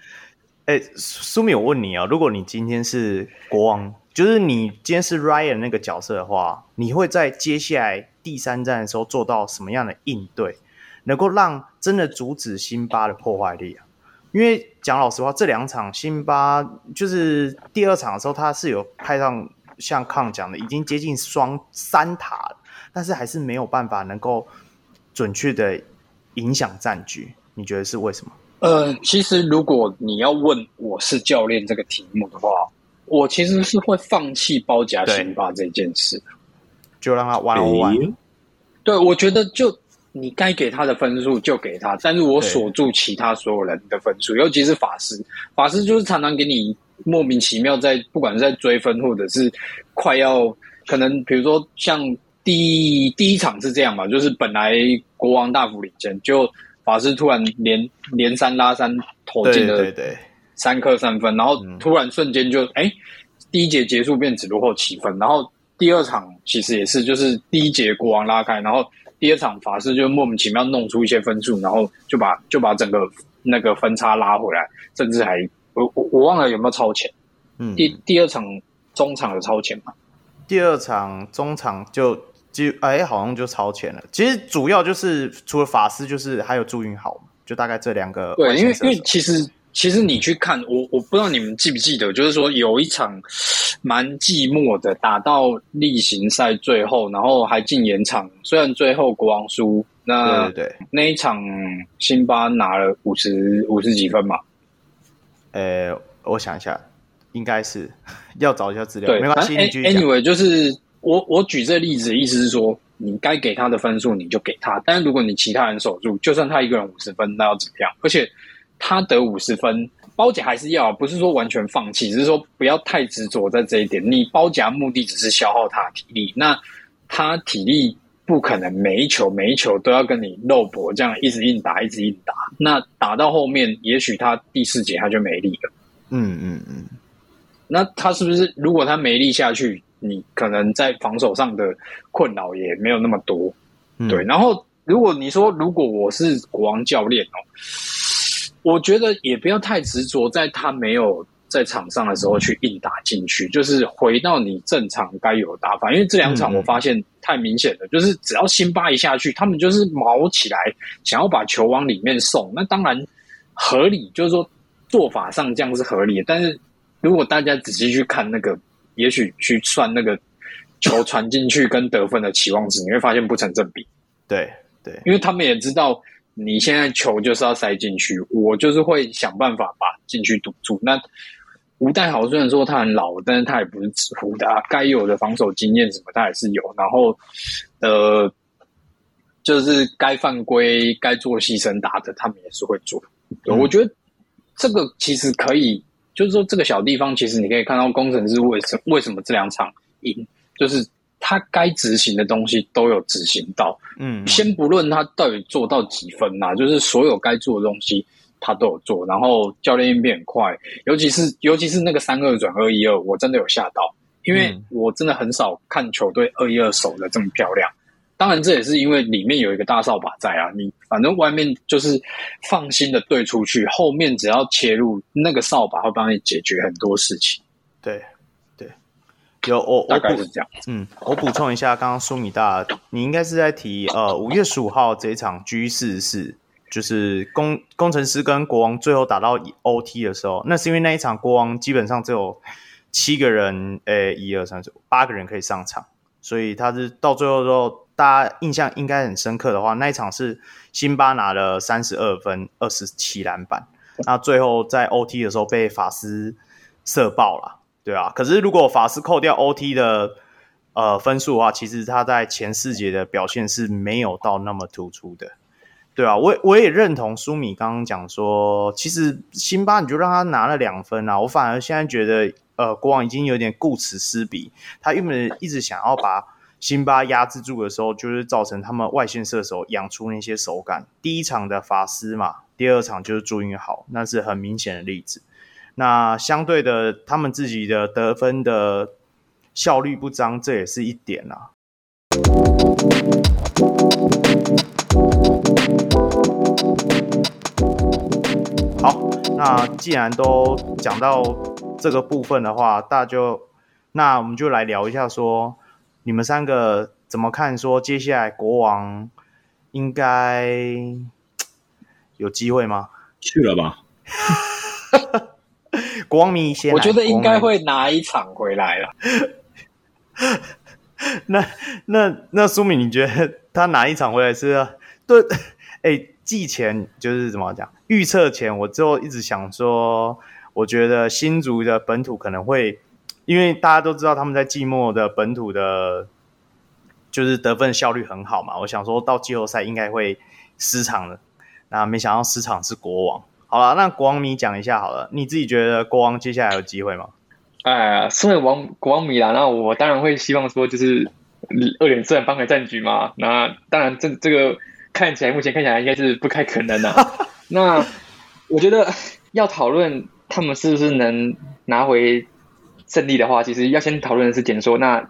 哎，苏米，我问你啊，如果你今天是国王，就是你今天是 Ryan 那个角色的话，你会在接下来。第三站的时候做到什么样的应对？能够让真的阻止辛巴的破坏力啊。因为讲老实话，这两场辛巴就是第二场的时候，他是有派上像康讲的，已经接近双三塔了，但是还是没有办法能够准确的影响战局。你觉得是为什么？呃，其实如果你要问我是教练这个题目的话，我其实是会放弃包夹辛巴这件事，就让他 on one。对，我觉得就你该给他的分数就给他，但是我锁住其他所有人的分数，尤其是法师，法师就是常常给你莫名其妙在不管是在追分或者是快要可能，比如说像第一第一场是这样吧，就是本来国王大幅领先就。法师突然连连三拉三投进了三颗三分，然后突然瞬间就哎、嗯，第一节结束变只落后七分，然后第二场其实也是，就是第一节国王拉开，然后第二场法师就莫名其妙弄出一些分数，然后就把就把整个那个分差拉回来，甚至还我我我忘了有没有超前，嗯，第第二场中场有超前吗？第二场中场就。就哎，好像就超前了。其实主要就是除了法师，就是还有朱云豪，就大概这两个。对，因为因为其实其实你去看我，我不知道你们记不记得，就是说有一场 蛮寂寞的，打到例行赛最后，然后还进延长。虽然最后国王输，那对对对，那一场辛巴拿了五十五十几分嘛？呃，我想一下，应该是 要找一下资料。对，没关系。Anyway，就是。我我举这个例子的意思是说，你该给他的分数你就给他，但是如果你其他人守住，就算他一个人五十分，那要怎么样？而且他得五十分，包夹还是要，不是说完全放弃，只是说不要太执着在这一点。你包夹目的只是消耗他的体力，那他体力不可能每一球每一球都要跟你肉搏这样一直硬打，一直硬打。那打到后面，也许他第四节他就没力了。嗯嗯嗯。那他是不是如果他没力下去？你可能在防守上的困扰也没有那么多，嗯，对。然后，如果你说如果我是国王教练哦，我觉得也不要太执着在他没有在场上的时候去硬打进去，就是回到你正常该有的打法。因为这两场我发现太明显了，就是只要辛巴一下去，他们就是毛起来，想要把球往里面送。那当然合理，就是说做法上这样是合理的。但是如果大家仔细去看那个。也许去算那个球传进去跟得分的期望值，你会发现不成正比。对对，因为他们也知道你现在球就是要塞进去，我就是会想办法把进去堵住。那吴岱豪虽然说他很老，但是他也不是纸糊的啊，该有的防守经验什么他也是有。然后呃，就是该犯规、该做牺牲打的，他们也是会做。对，我觉得这个其实可以。就是说，这个小地方其实你可以看到，工程师为什为什么这两场赢，就是他该执行的东西都有执行到。嗯，先不论他到底做到几分呐、啊，就是所有该做的东西他都有做。然后教练应变很快，尤其是尤其是那个三二转二一二，我真的有吓到，因为我真的很少看球队二一二守的这么漂亮。当然，这也是因为里面有一个大扫把在啊。你反正外面就是放心的对出去，后面只要切入，那个扫把会帮你解决很多事情。对，有我大概是这样。嗯，我补充一下，刚刚苏米大，你应该是在提呃五月十五号这一场 G 四四，就是工工程师跟国王最后打到 OT 的时候，那是因为那一场国王基本上只有七个人，诶，一二三四五八个人可以上场，所以他是到最后之后。大家印象应该很深刻的话，那一场是辛巴拿了三十二分，二十七篮板。那最后在 OT 的时候被法师射爆了，对啊。可是如果法师扣掉 OT 的呃分数的话，其实他在前四节的表现是没有到那么突出的，对啊。我我也认同舒米刚刚讲说，其实辛巴你就让他拿了两分啊，我反而现在觉得呃国王已经有点顾此失彼，他原本一直想要把。辛巴压制住的时候，就是造成他们外线射手养出那些手感。第一场的法师嘛，第二场就是朱云豪，那是很明显的例子。那相对的，他们自己的得分的效率不彰，这也是一点啊。好，那既然都讲到这个部分的话，大家就那我们就来聊一下说。你们三个怎么看？说接下来国王应该有机会吗？去了吧。国王迷先，我觉得应该会拿一场回来了。那那那苏敏，你觉得他拿一场回来是、啊？对，哎，季前就是怎么讲？预测前，我就一直想说，我觉得新竹的本土可能会，因为大家都知道他们在季末的本土的，就是得分效率很好嘛。我想说到季后赛应该会失常的，那没想到失常是国王。好了，那国王迷讲一下好了，你自己觉得国王接下来有机会吗？哎，身为王国王迷啦，那我当然会希望说，就是二连胜扳回战局嘛。那当然这，这这个看起来目前看起来应该是不太可能的。那我觉得要讨论他们是不是能拿回胜利的话，其实要先讨论的是点说，那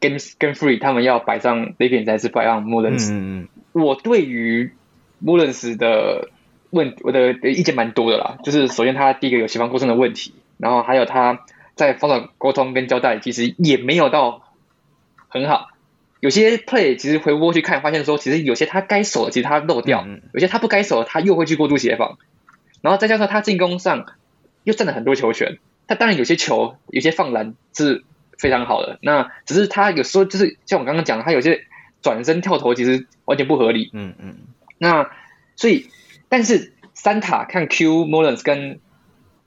Game Game Three 他们要摆上 Lakers 还是摆上 Mullins？嗯嗯，我对于 Mullins 的。问我的意见蛮多的啦，就是首先他第一个有协防过程的问题，然后还有他在防守沟通跟交代其实也没有到很好，有些 play 其实回过去看发现说，其实有些他该守的其实他漏掉，有些他不该守的他又会去过度协防，然后再加上他进攻上又占了很多球权，他当然有些球有些放篮是非常好的，那只是他有时候就是像我刚刚讲的，他有些转身跳投其实完全不合理，嗯嗯，那所以。但是三塔看 Q Mullins 跟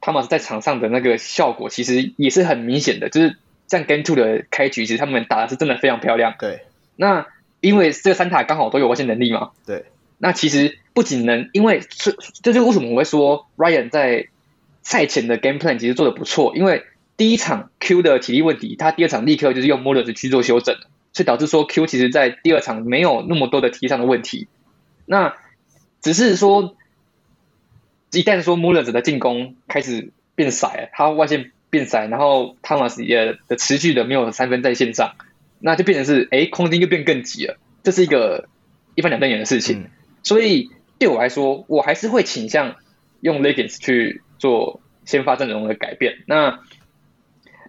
Thomas 在场上的那个效果，其实也是很明显的。就是像 Game Two 的开局，其实他们打的是真的非常漂亮。对。那因为这个三塔刚好都有外线能力嘛。对。那其实不仅能，因为这这就是为什么我会说 Ryan 在赛前的 Game Plan 其实做的不错。因为第一场 Q 的体力问题，他第二场立刻就是用 Mullins 去做修正，所以导致说 Q 其实在第二场没有那么多的体力上的问题。那只是说，一旦说 Mullins 的进攻开始变窄，他外线变窄，然后 Thomas 也的持续的没有三分在线上，那就变成是哎，空间就变更挤了，这是一个一翻两瞪眼的事情。嗯、所以对我来说，我还是会倾向用 l e g a n s 去做先发阵容的改变。那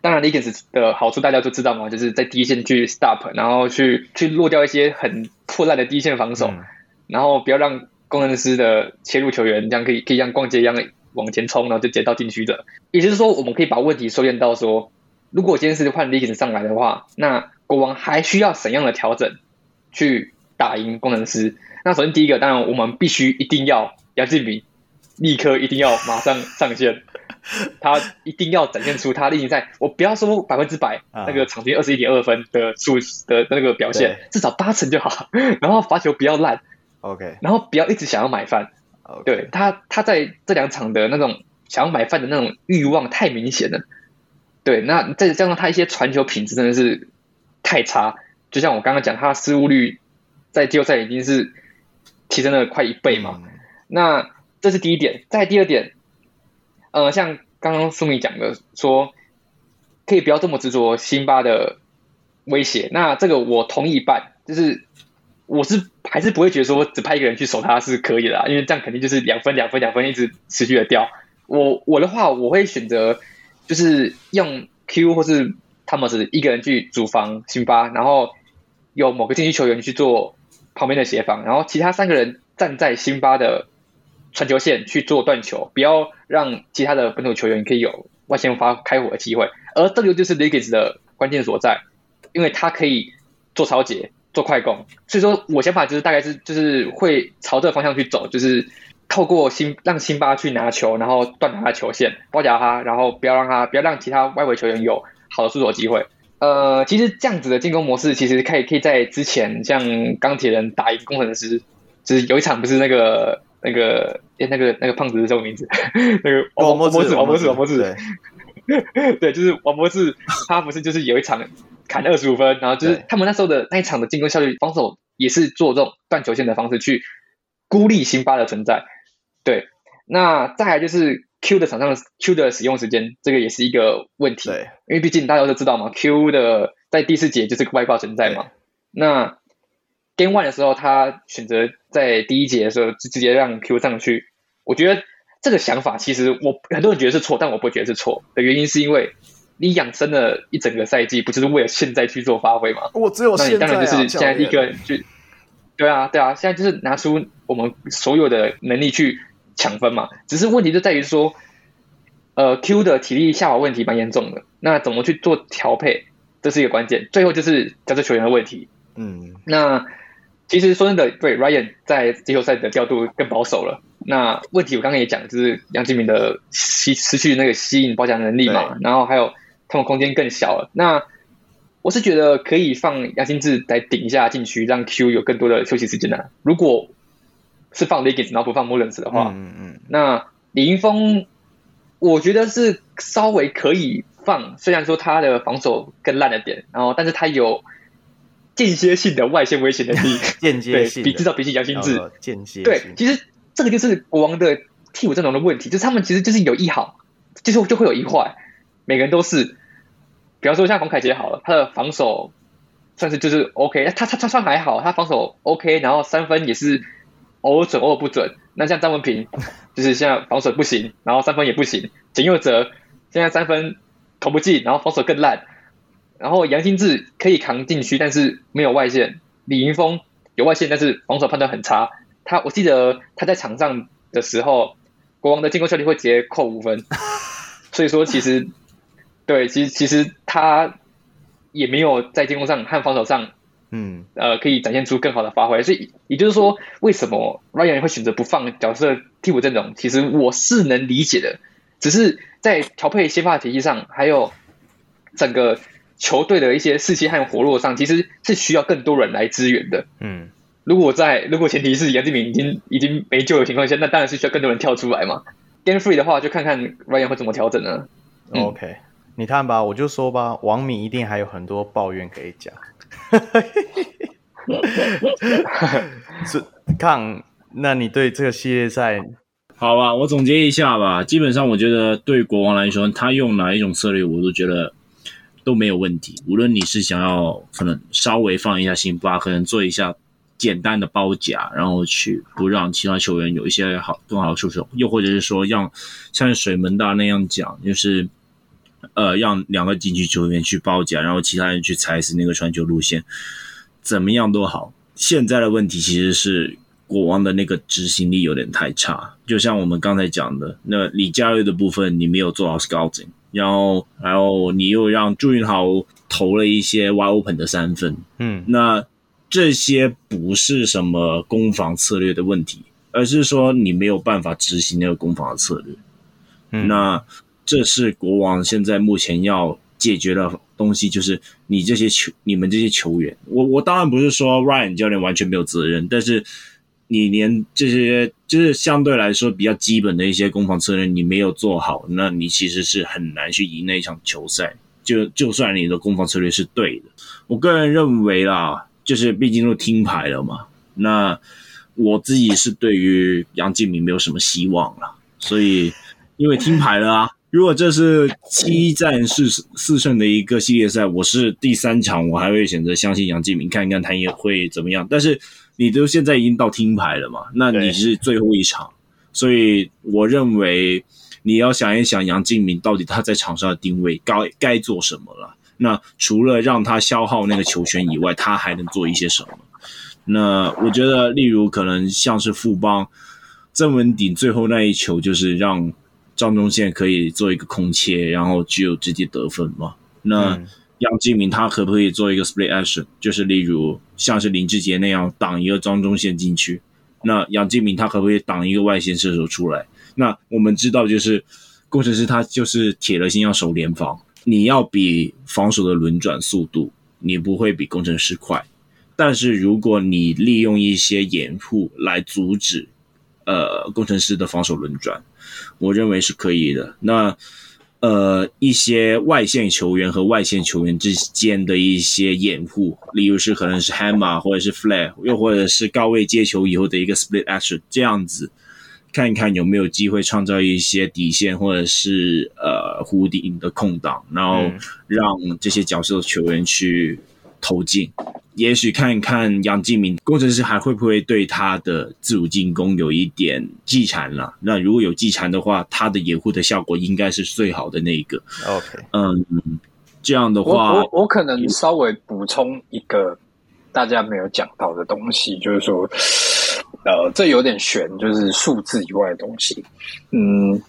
当然 l e g a n s 的好处大家都知道嘛，就是在第一线去 stop，然后去去落掉一些很破烂的第一线防守。嗯然后不要让工程师的切入球员这样可以可以像逛街一样往前冲，然后就接到禁区的。也就是说，我们可以把问题收敛到说，如果今天是换 Lakers 上来的话，那国王还需要怎样的调整去打赢工程师？那首先第一个，当然我们必须一定要杨敬敏立刻一定要马上上线，他一定要展现出他例行赛，我不要说百分之百那个场均二十一点二分的数的那个表现，至少八成就好，然后罚球不要烂。OK，然后不要一直想要买饭。Okay. 对他，他在这两场的那种想要买饭的那种欲望太明显了。对，那再加上他一些传球品质真的是太差，就像我刚刚讲，他失误率在季后赛已经是提升了快一倍嘛。嗯、那这是第一点，再第二点，呃，像刚刚苏米讲的说，可以不要这么执着辛巴的威胁。那这个我同意一半，就是。我是还是不会觉得说只派一个人去守他是可以的啦，因为这样肯定就是两分两分两分一直持续的掉。我我的话我会选择就是用 Q 或是汤姆斯一个人去主防辛巴，然后有某个禁区球员去做旁边的协防，然后其他三个人站在辛巴的传球线去做断球，不要让其他的本土球员可以有外线发开火的机会。而这个就是 Lakers 的关键所在，因为他可以做抄截。做快攻，所以说我想法就是大概是就是会朝这个方向去走，就是透过辛让辛巴去拿球，然后断他的球线，包夹他，然后不要让他不要让其他外围球员有好的出手机会。呃，其实这样子的进攻模式，其实可以可以在之前像钢铁人打赢工程师，就是有一场不是那个那个诶那个那个胖子是什么名字？那个王王博士王博士王博士，对，就是王博士，他不是就是有一场。砍二十五分，然后就是他们那时候的那一场的进攻效率，防守也是做这种断球线的方式去孤立辛巴的存在。对，那再来就是 Q 的场上的 Q 的使用时间，这个也是一个问题。对，因为毕竟大家都知道嘛，Q 的在第四节就是个外挂存在嘛。那 Game One 的时候，他选择在第一节的时候就直接让 Q 上去，我觉得这个想法其实我很多人觉得是错，但我不觉得是错的原因是因为。你养生了一整个赛季，不就是为了现在去做发挥吗？我只有现在、啊、那你当然就是现在立刻去，对啊，对啊，现在就是拿出我们所有的能力去抢分嘛。只是问题就在于说，呃，Q 的体力下滑问题蛮严重的，那怎么去做调配，这是一个关键。最后就是角色球员的问题。嗯，那其实说真的，对 Ryan 在季后赛的调度更保守了。那问题我刚刚也讲，就是杨敬敏的吸失去那个吸引包夹能力嘛，然后还有他们空间更小了。那我是觉得可以放杨新志来顶一下禁区，让 Q 有更多的休息时间的。如果是放 Legends 然后不放 Mullins 的话，嗯嗯，那李云峰我觉得是稍微可以放，虽然说他的防守更烂了点，然后但是他有间歇性的外线威胁能力，间接性对比至少比起杨新志间接对，其实这个就是国王的替补阵容的问题，就是他们其实就是有一好，就是就会有一坏，每个人都是。比方说像洪凯杰好了，他的防守算是就是 OK，他他他算还好，他防守 OK，然后三分也是偶尔准偶尔不准。那像张文平就是现在防守不行，然后三分也不行。简佑哲现在三分投不进，然后防守更烂。然后杨金志可以扛禁区，但是没有外线。李云峰有外线，但是防守判断很差。他我记得他在场上的时候，国王的进攻效率会直接扣五分。所以说其实。对，其实其实他也没有在进攻上和防守上，嗯，呃，可以展现出更好的发挥。所以也就是说，为什么 Ryan 会选择不放角色替补阵容？其实我是能理解的，只是在调配先发体系上，还有整个球队的一些士气和活络上，其实是需要更多人来支援的。嗯，如果在如果前提是杨敬敏已经已经没救的情况下，那当然是需要更多人跳出来嘛。Game free 的话，就看看 Ryan 会怎么调整呢？嗯、OK。你看吧，我就说吧，王敏一定还有很多抱怨可以讲。是看，那你对这个系列赛，好吧，我总结一下吧。基本上，我觉得对国王来说，他用哪一种策略，我都觉得都没有问题。无论你是想要可能稍微放一下辛巴，可能做一下简单的包夹，然后去不让其他球员有一些好更好的出手，又或者是说让像水门大那样讲，就是。呃，让两个禁区球员去包夹，然后其他人去踩死那个传球路线，怎么样都好。现在的问题其实是国王的那个执行力有点太差，就像我们刚才讲的，那李佳瑞的部分你没有做好 scouting，然后然后你又让朱云豪投了一些 wide open 的三分，嗯，那这些不是什么攻防策略的问题，而是说你没有办法执行那个攻防的策略，嗯，那。这是国王现在目前要解决的东西，就是你这些球，你们这些球员，我我当然不是说 Ryan 教练完全没有责任，但是你连这些就是相对来说比较基本的一些攻防策略你没有做好，那你其实是很难去赢那一场球赛。就就算你的攻防策略是对的，我个人认为啦，就是毕竟都听牌了嘛，那我自己是对于杨敬敏没有什么希望了，所以因为听牌了啊。如果这是七战四四胜的一个系列赛，我是第三场，我还会选择相信杨敬敏，看一看他也会怎么样。但是你都现在已经到听牌了嘛？那你是最后一场，所以我认为你要想一想杨敬敏到底他在场上的定位该该做什么了。那除了让他消耗那个球权以外，他还能做一些什么？那我觉得，例如可能像是富邦郑文鼎最后那一球，就是让。张宗宪可以做一个空切，然后就直接得分嘛？那杨敬明他可不可以做一个 split action？就是例如像是林志杰那样挡一个张宗宪进去，那杨敬明他可不可以挡一个外线射手出来？那我们知道，就是工程师他就是铁了心要守联防，你要比防守的轮转速度，你不会比工程师快，但是如果你利用一些掩护来阻止呃工程师的防守轮转。我认为是可以的。那呃，一些外线球员和外线球员之间的一些掩护，例如是可能是 Hammer 或者是 Flare，又或者是高位接球以后的一个 Split Action，这样子看一看有没有机会创造一些底线或者是呃弧顶的空档，然后让这些角色球员去投进。也许看一看杨敬敏工程师还会不会对他的自主进攻有一点忌缠了？那如果有忌缠的话，他的掩护的效果应该是最好的那一个。OK，嗯，这样的话，我我，我可能稍微补充一个大家没有讲到的东西，就是说，呃，这有点悬，就是数字以外的东西。嗯，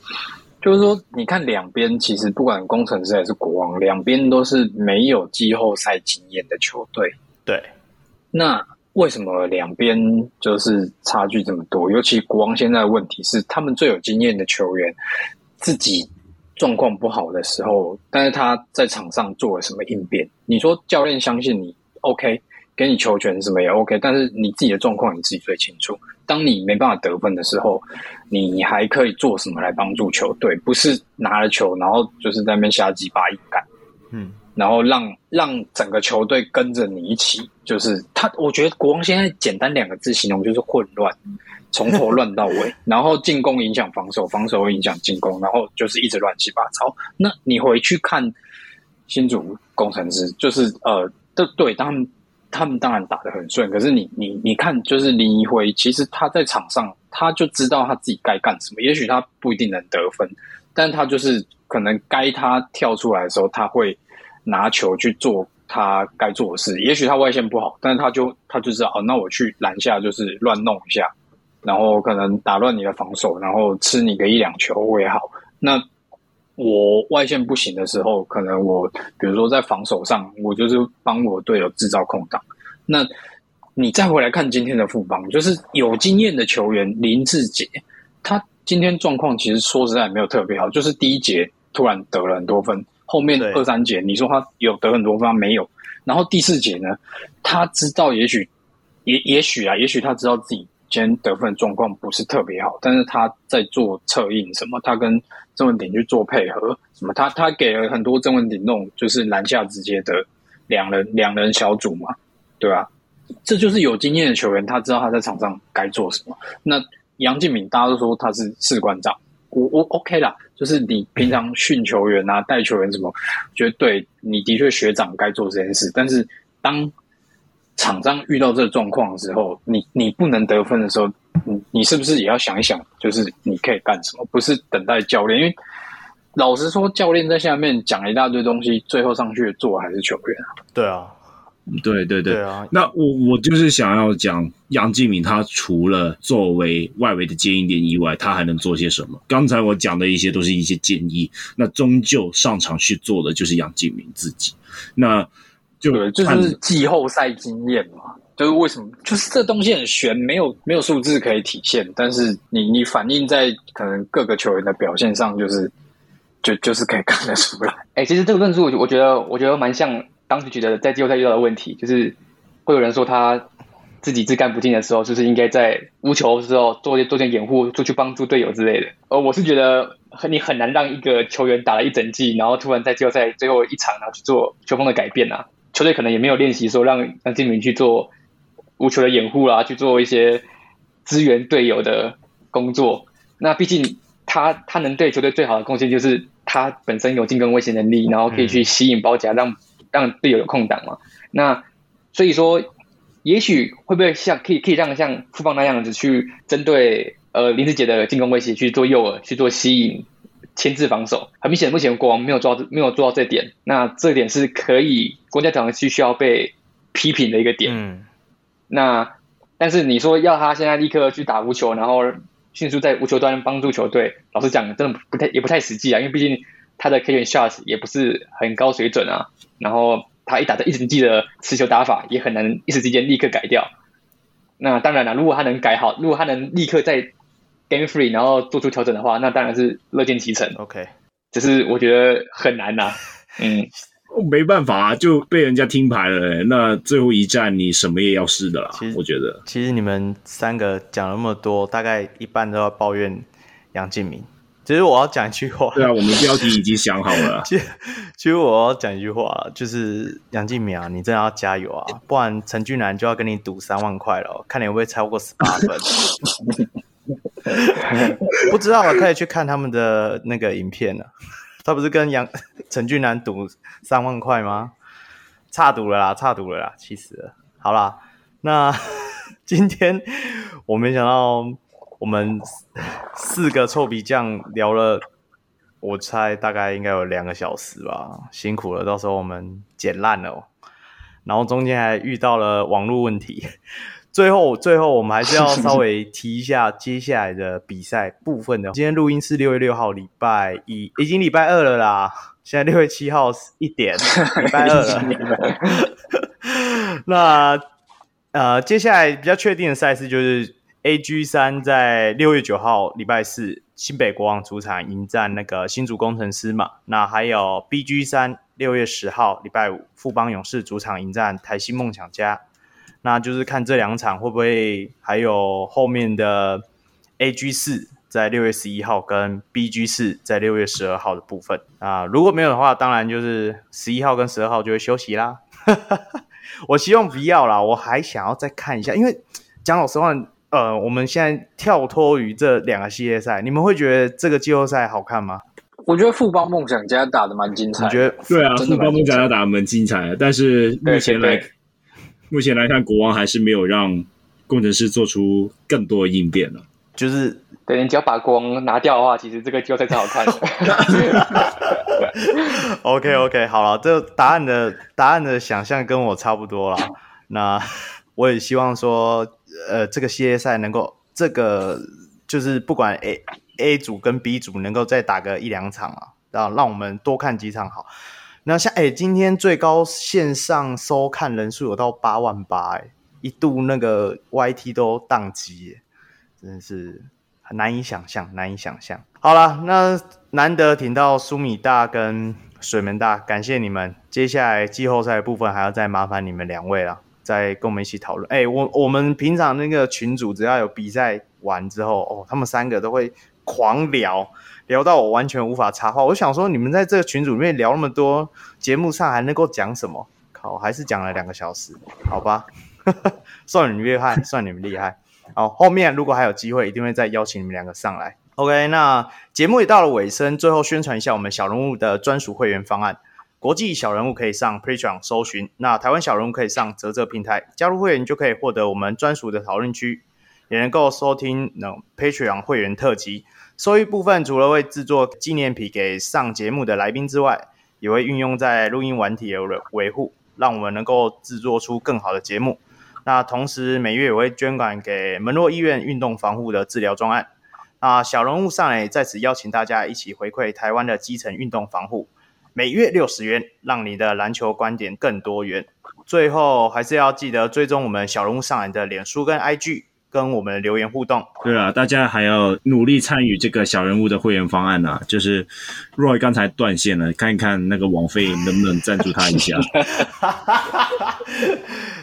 就是说，你看两边，其实不管工程师还是国王，两边都是没有季后赛经验的球队。对，那为什么两边就是差距这么多？尤其国王现在的问题是，他们最有经验的球员自己。状况不好的时候，但是他在场上做了什么应变？你说教练相信你，OK，给你球权什么也 OK，但是你自己的状况你自己最清楚。当你没办法得分的时候，你还可以做什么来帮助球队？不是拿了球，然后就是在那边瞎鸡巴硬干，嗯，然后让让整个球队跟着你一起，就是他。我觉得国王现在简单两个字形容就是混乱。从头乱到尾，然后进攻影响防守，防守会影响进攻，然后就是一直乱七八糟。那你回去看新竹工程师，就是呃，对对，他们他们当然打得很顺，可是你你你看，就是林宜辉，其实他在场上他就知道他自己该干什么。也许他不一定能得分，但他就是可能该他跳出来的时候，他会拿球去做他该做的事。也许他外线不好，但是他就他就知道哦，那我去篮下就是乱弄一下。然后可能打乱你的防守，然后吃你个一两球也好。那我外线不行的时候，可能我比如说在防守上，我就是帮我队友制造空档。那你再回来看今天的副帮，就是有经验的球员林志杰，他今天状况其实说实在没有特别好，就是第一节突然得了很多分，后面二三节你说他有得很多分，他没有。然后第四节呢，他知道也许也也许啊，也许他知道自己。先得分状况不是特别好，但是他在做策应什么，他跟郑文鼎去做配合什么，他他给了很多郑文鼎那种就是篮下直接的两人两人小组嘛，对吧？这就是有经验的球员，他知道他在场上该做什么。那杨敬敏大家都说他是士官长，我我 OK 啦，就是你平常训球员啊、带球员什么，觉得对，你的确学长该做这件事，但是当。场上遇到这个状况的时候，你你不能得分的时候，你你是不是也要想一想，就是你可以干什么？不是等待教练，因为老实说，教练在下面讲了一大堆东西，最后上去做还是球员啊。对啊，对对对，对啊。那我我就是想要讲杨敬敏，他除了作为外围的接应点以外，他还能做些什么？刚才我讲的一些都是一些建议，那终究上场去做的就是杨敬敏自己。那。对，就是季后赛经验嘛，就是为什么，就是这东西很悬，没有没有数字可以体现，但是你你反映在可能各个球员的表现上，就是就就是可以看得出来。哎、欸，其实这个论述，我觉得我觉得蛮像当时觉得在季后赛遇到的问题，就是会有人说他自己自干不进的时候，就是应该在无球的时候做做点掩护，出去帮助队友之类的。呃，我是觉得很你很难让一个球员打了一整季，然后突然在季后赛最后一场，然后去做球风的改变啊。球队可能也没有练习说让让金敏去做无球的掩护啦，去做一些支援队友的工作。那毕竟他他能对球队最好的贡献就是他本身有进攻威胁能力，然后可以去吸引包夹，让让队友有空档嘛。那所以说，也许会不会像可以可以让像富邦那样子去针对呃林志杰的进攻威胁去做诱饵，去做吸引。牵制防守，很明显，目前国王没有做到，没有做到这点。那这点是可以国家队需需要被批评的一个点。嗯。那但是你说要他现在立刻去打无球，然后迅速在无球端帮助球队，老实讲，真的不太也不太实际啊。因为毕竟他的 catch and shots 也不是很高水准啊。然后他一打的一直记得持球打法，也很难一时之间立刻改掉。那当然了，如果他能改好，如果他能立刻在 Game free，然后做出调整的话，那当然是乐见其成。OK，只是我觉得很难呐、啊。嗯，没办法啊，就被人家听牌了、欸。那最后一战你什么也要试的啦。其实我觉得，其实你们三个讲那么多，大概一半都要抱怨杨敬明。其实我要讲一句话。对啊，我们标题已经想好了。其实，其实我要讲一句话，就是杨敬敏啊，你真的要加油啊，不然陈俊南就要跟你赌三万块了，看你会不会超过十八分。不知道啊，可以去看他们的那个影片了。他不是跟杨陈俊南赌三万块吗？差赌了啦，差赌了啦，气死了。好啦，那 今天我没想到我们四个臭皮匠聊了，我猜大概应该有两个小时吧，辛苦了。到时候我们剪烂了。然后中间还遇到了网络问题。最后，最后我们还是要 稍微提一下接下来的比赛部分的。今天录音是六月六号，礼拜一，已经礼拜二了啦。现在六月七号一点，礼拜二了。那呃，接下来比较确定的赛事就是 AG 三，在六月九号礼拜四，新北国王主场迎战那个新竹工程师嘛。那还有 BG 三，六月十号礼拜五，富邦勇士主场迎战台新梦想家。那就是看这两场会不会还有后面的 AG 四在六月十一号跟 BG 四在六月十二号的部分啊，如果没有的话，当然就是十一号跟十二号就会休息啦。我希望不要啦，我还想要再看一下，因为讲老实话，呃，我们现在跳脱于这两个系列赛，你们会觉得这个季后赛好看吗？我觉得富邦梦想家打得蛮精彩，你觉得？对啊，富邦梦想家打得蛮精彩的，但是目前来。目前来看，国王还是没有让工程师做出更多的应变了。就是，对，你只要把国王拿掉的话，其实这个季后赛才好看。OK OK，好了，这答案的答案的想象跟我差不多了。那我也希望说，呃，这个系列赛能够，这个就是不管 A A 组跟 B 组能够再打个一两场啊，让让我们多看几场好。那像哎，今天最高线上收看人数有到八万八，哎，一度那个 YT 都宕机，真的是很难以想象，难以想象。好了，那难得听到苏米大跟水门大，感谢你们。接下来季后赛部分还要再麻烦你们两位了，再跟我们一起讨论。哎，我我们平常那个群主，只要有比赛完之后，哦，他们三个都会狂聊。聊到我完全无法插话，我想说你们在这个群组里面聊那么多，节目上还能够讲什么？靠，还是讲了两个小时，好吧，算你们厉害，算你们厉害。好，后面如果还有机会，一定会再邀请你们两个上来。OK，那节目也到了尾声，最后宣传一下我们小人物的专属会员方案。国际小人物可以上 Patreon 搜寻，那台湾小人物可以上啧啧平台加入会员，就可以获得我们专属的讨论区，也能够收听那 Patreon 会员特辑。收益部分除了会制作纪念品给上节目的来宾之外，也会运用在录音软体的维护，让我们能够制作出更好的节目。那同时每月也会捐款给门诺医院运动防护的治疗专案。那小人物上来在此邀请大家一起回馈台湾的基层运动防护，每月六十元，让你的篮球观点更多元。最后还是要记得追踪我们小人物上来的脸书跟 IG。跟我们留言互动，对啊，大家还要努力参与这个小人物的会员方案啊！就是 Roy 刚才断线了，看一看那个网费能不能赞助他一下。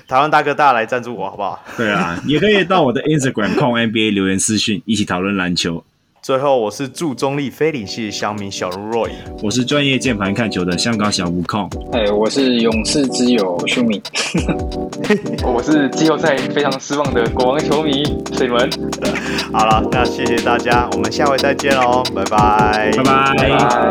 台湾大哥大来赞助我好不好？对啊，也可以到我的 Instagram 控 NBA 留言私讯，一起讨论篮球。最后，我是驻中立非理系乡民小卢 Roy，我是专业键盘看球的香港小吴控，哎，我是勇士之友秀敏，我是季后赛非常失望的国王球迷水门。好了，那谢谢大家，我们下回再见喽，拜拜，拜拜。拜拜。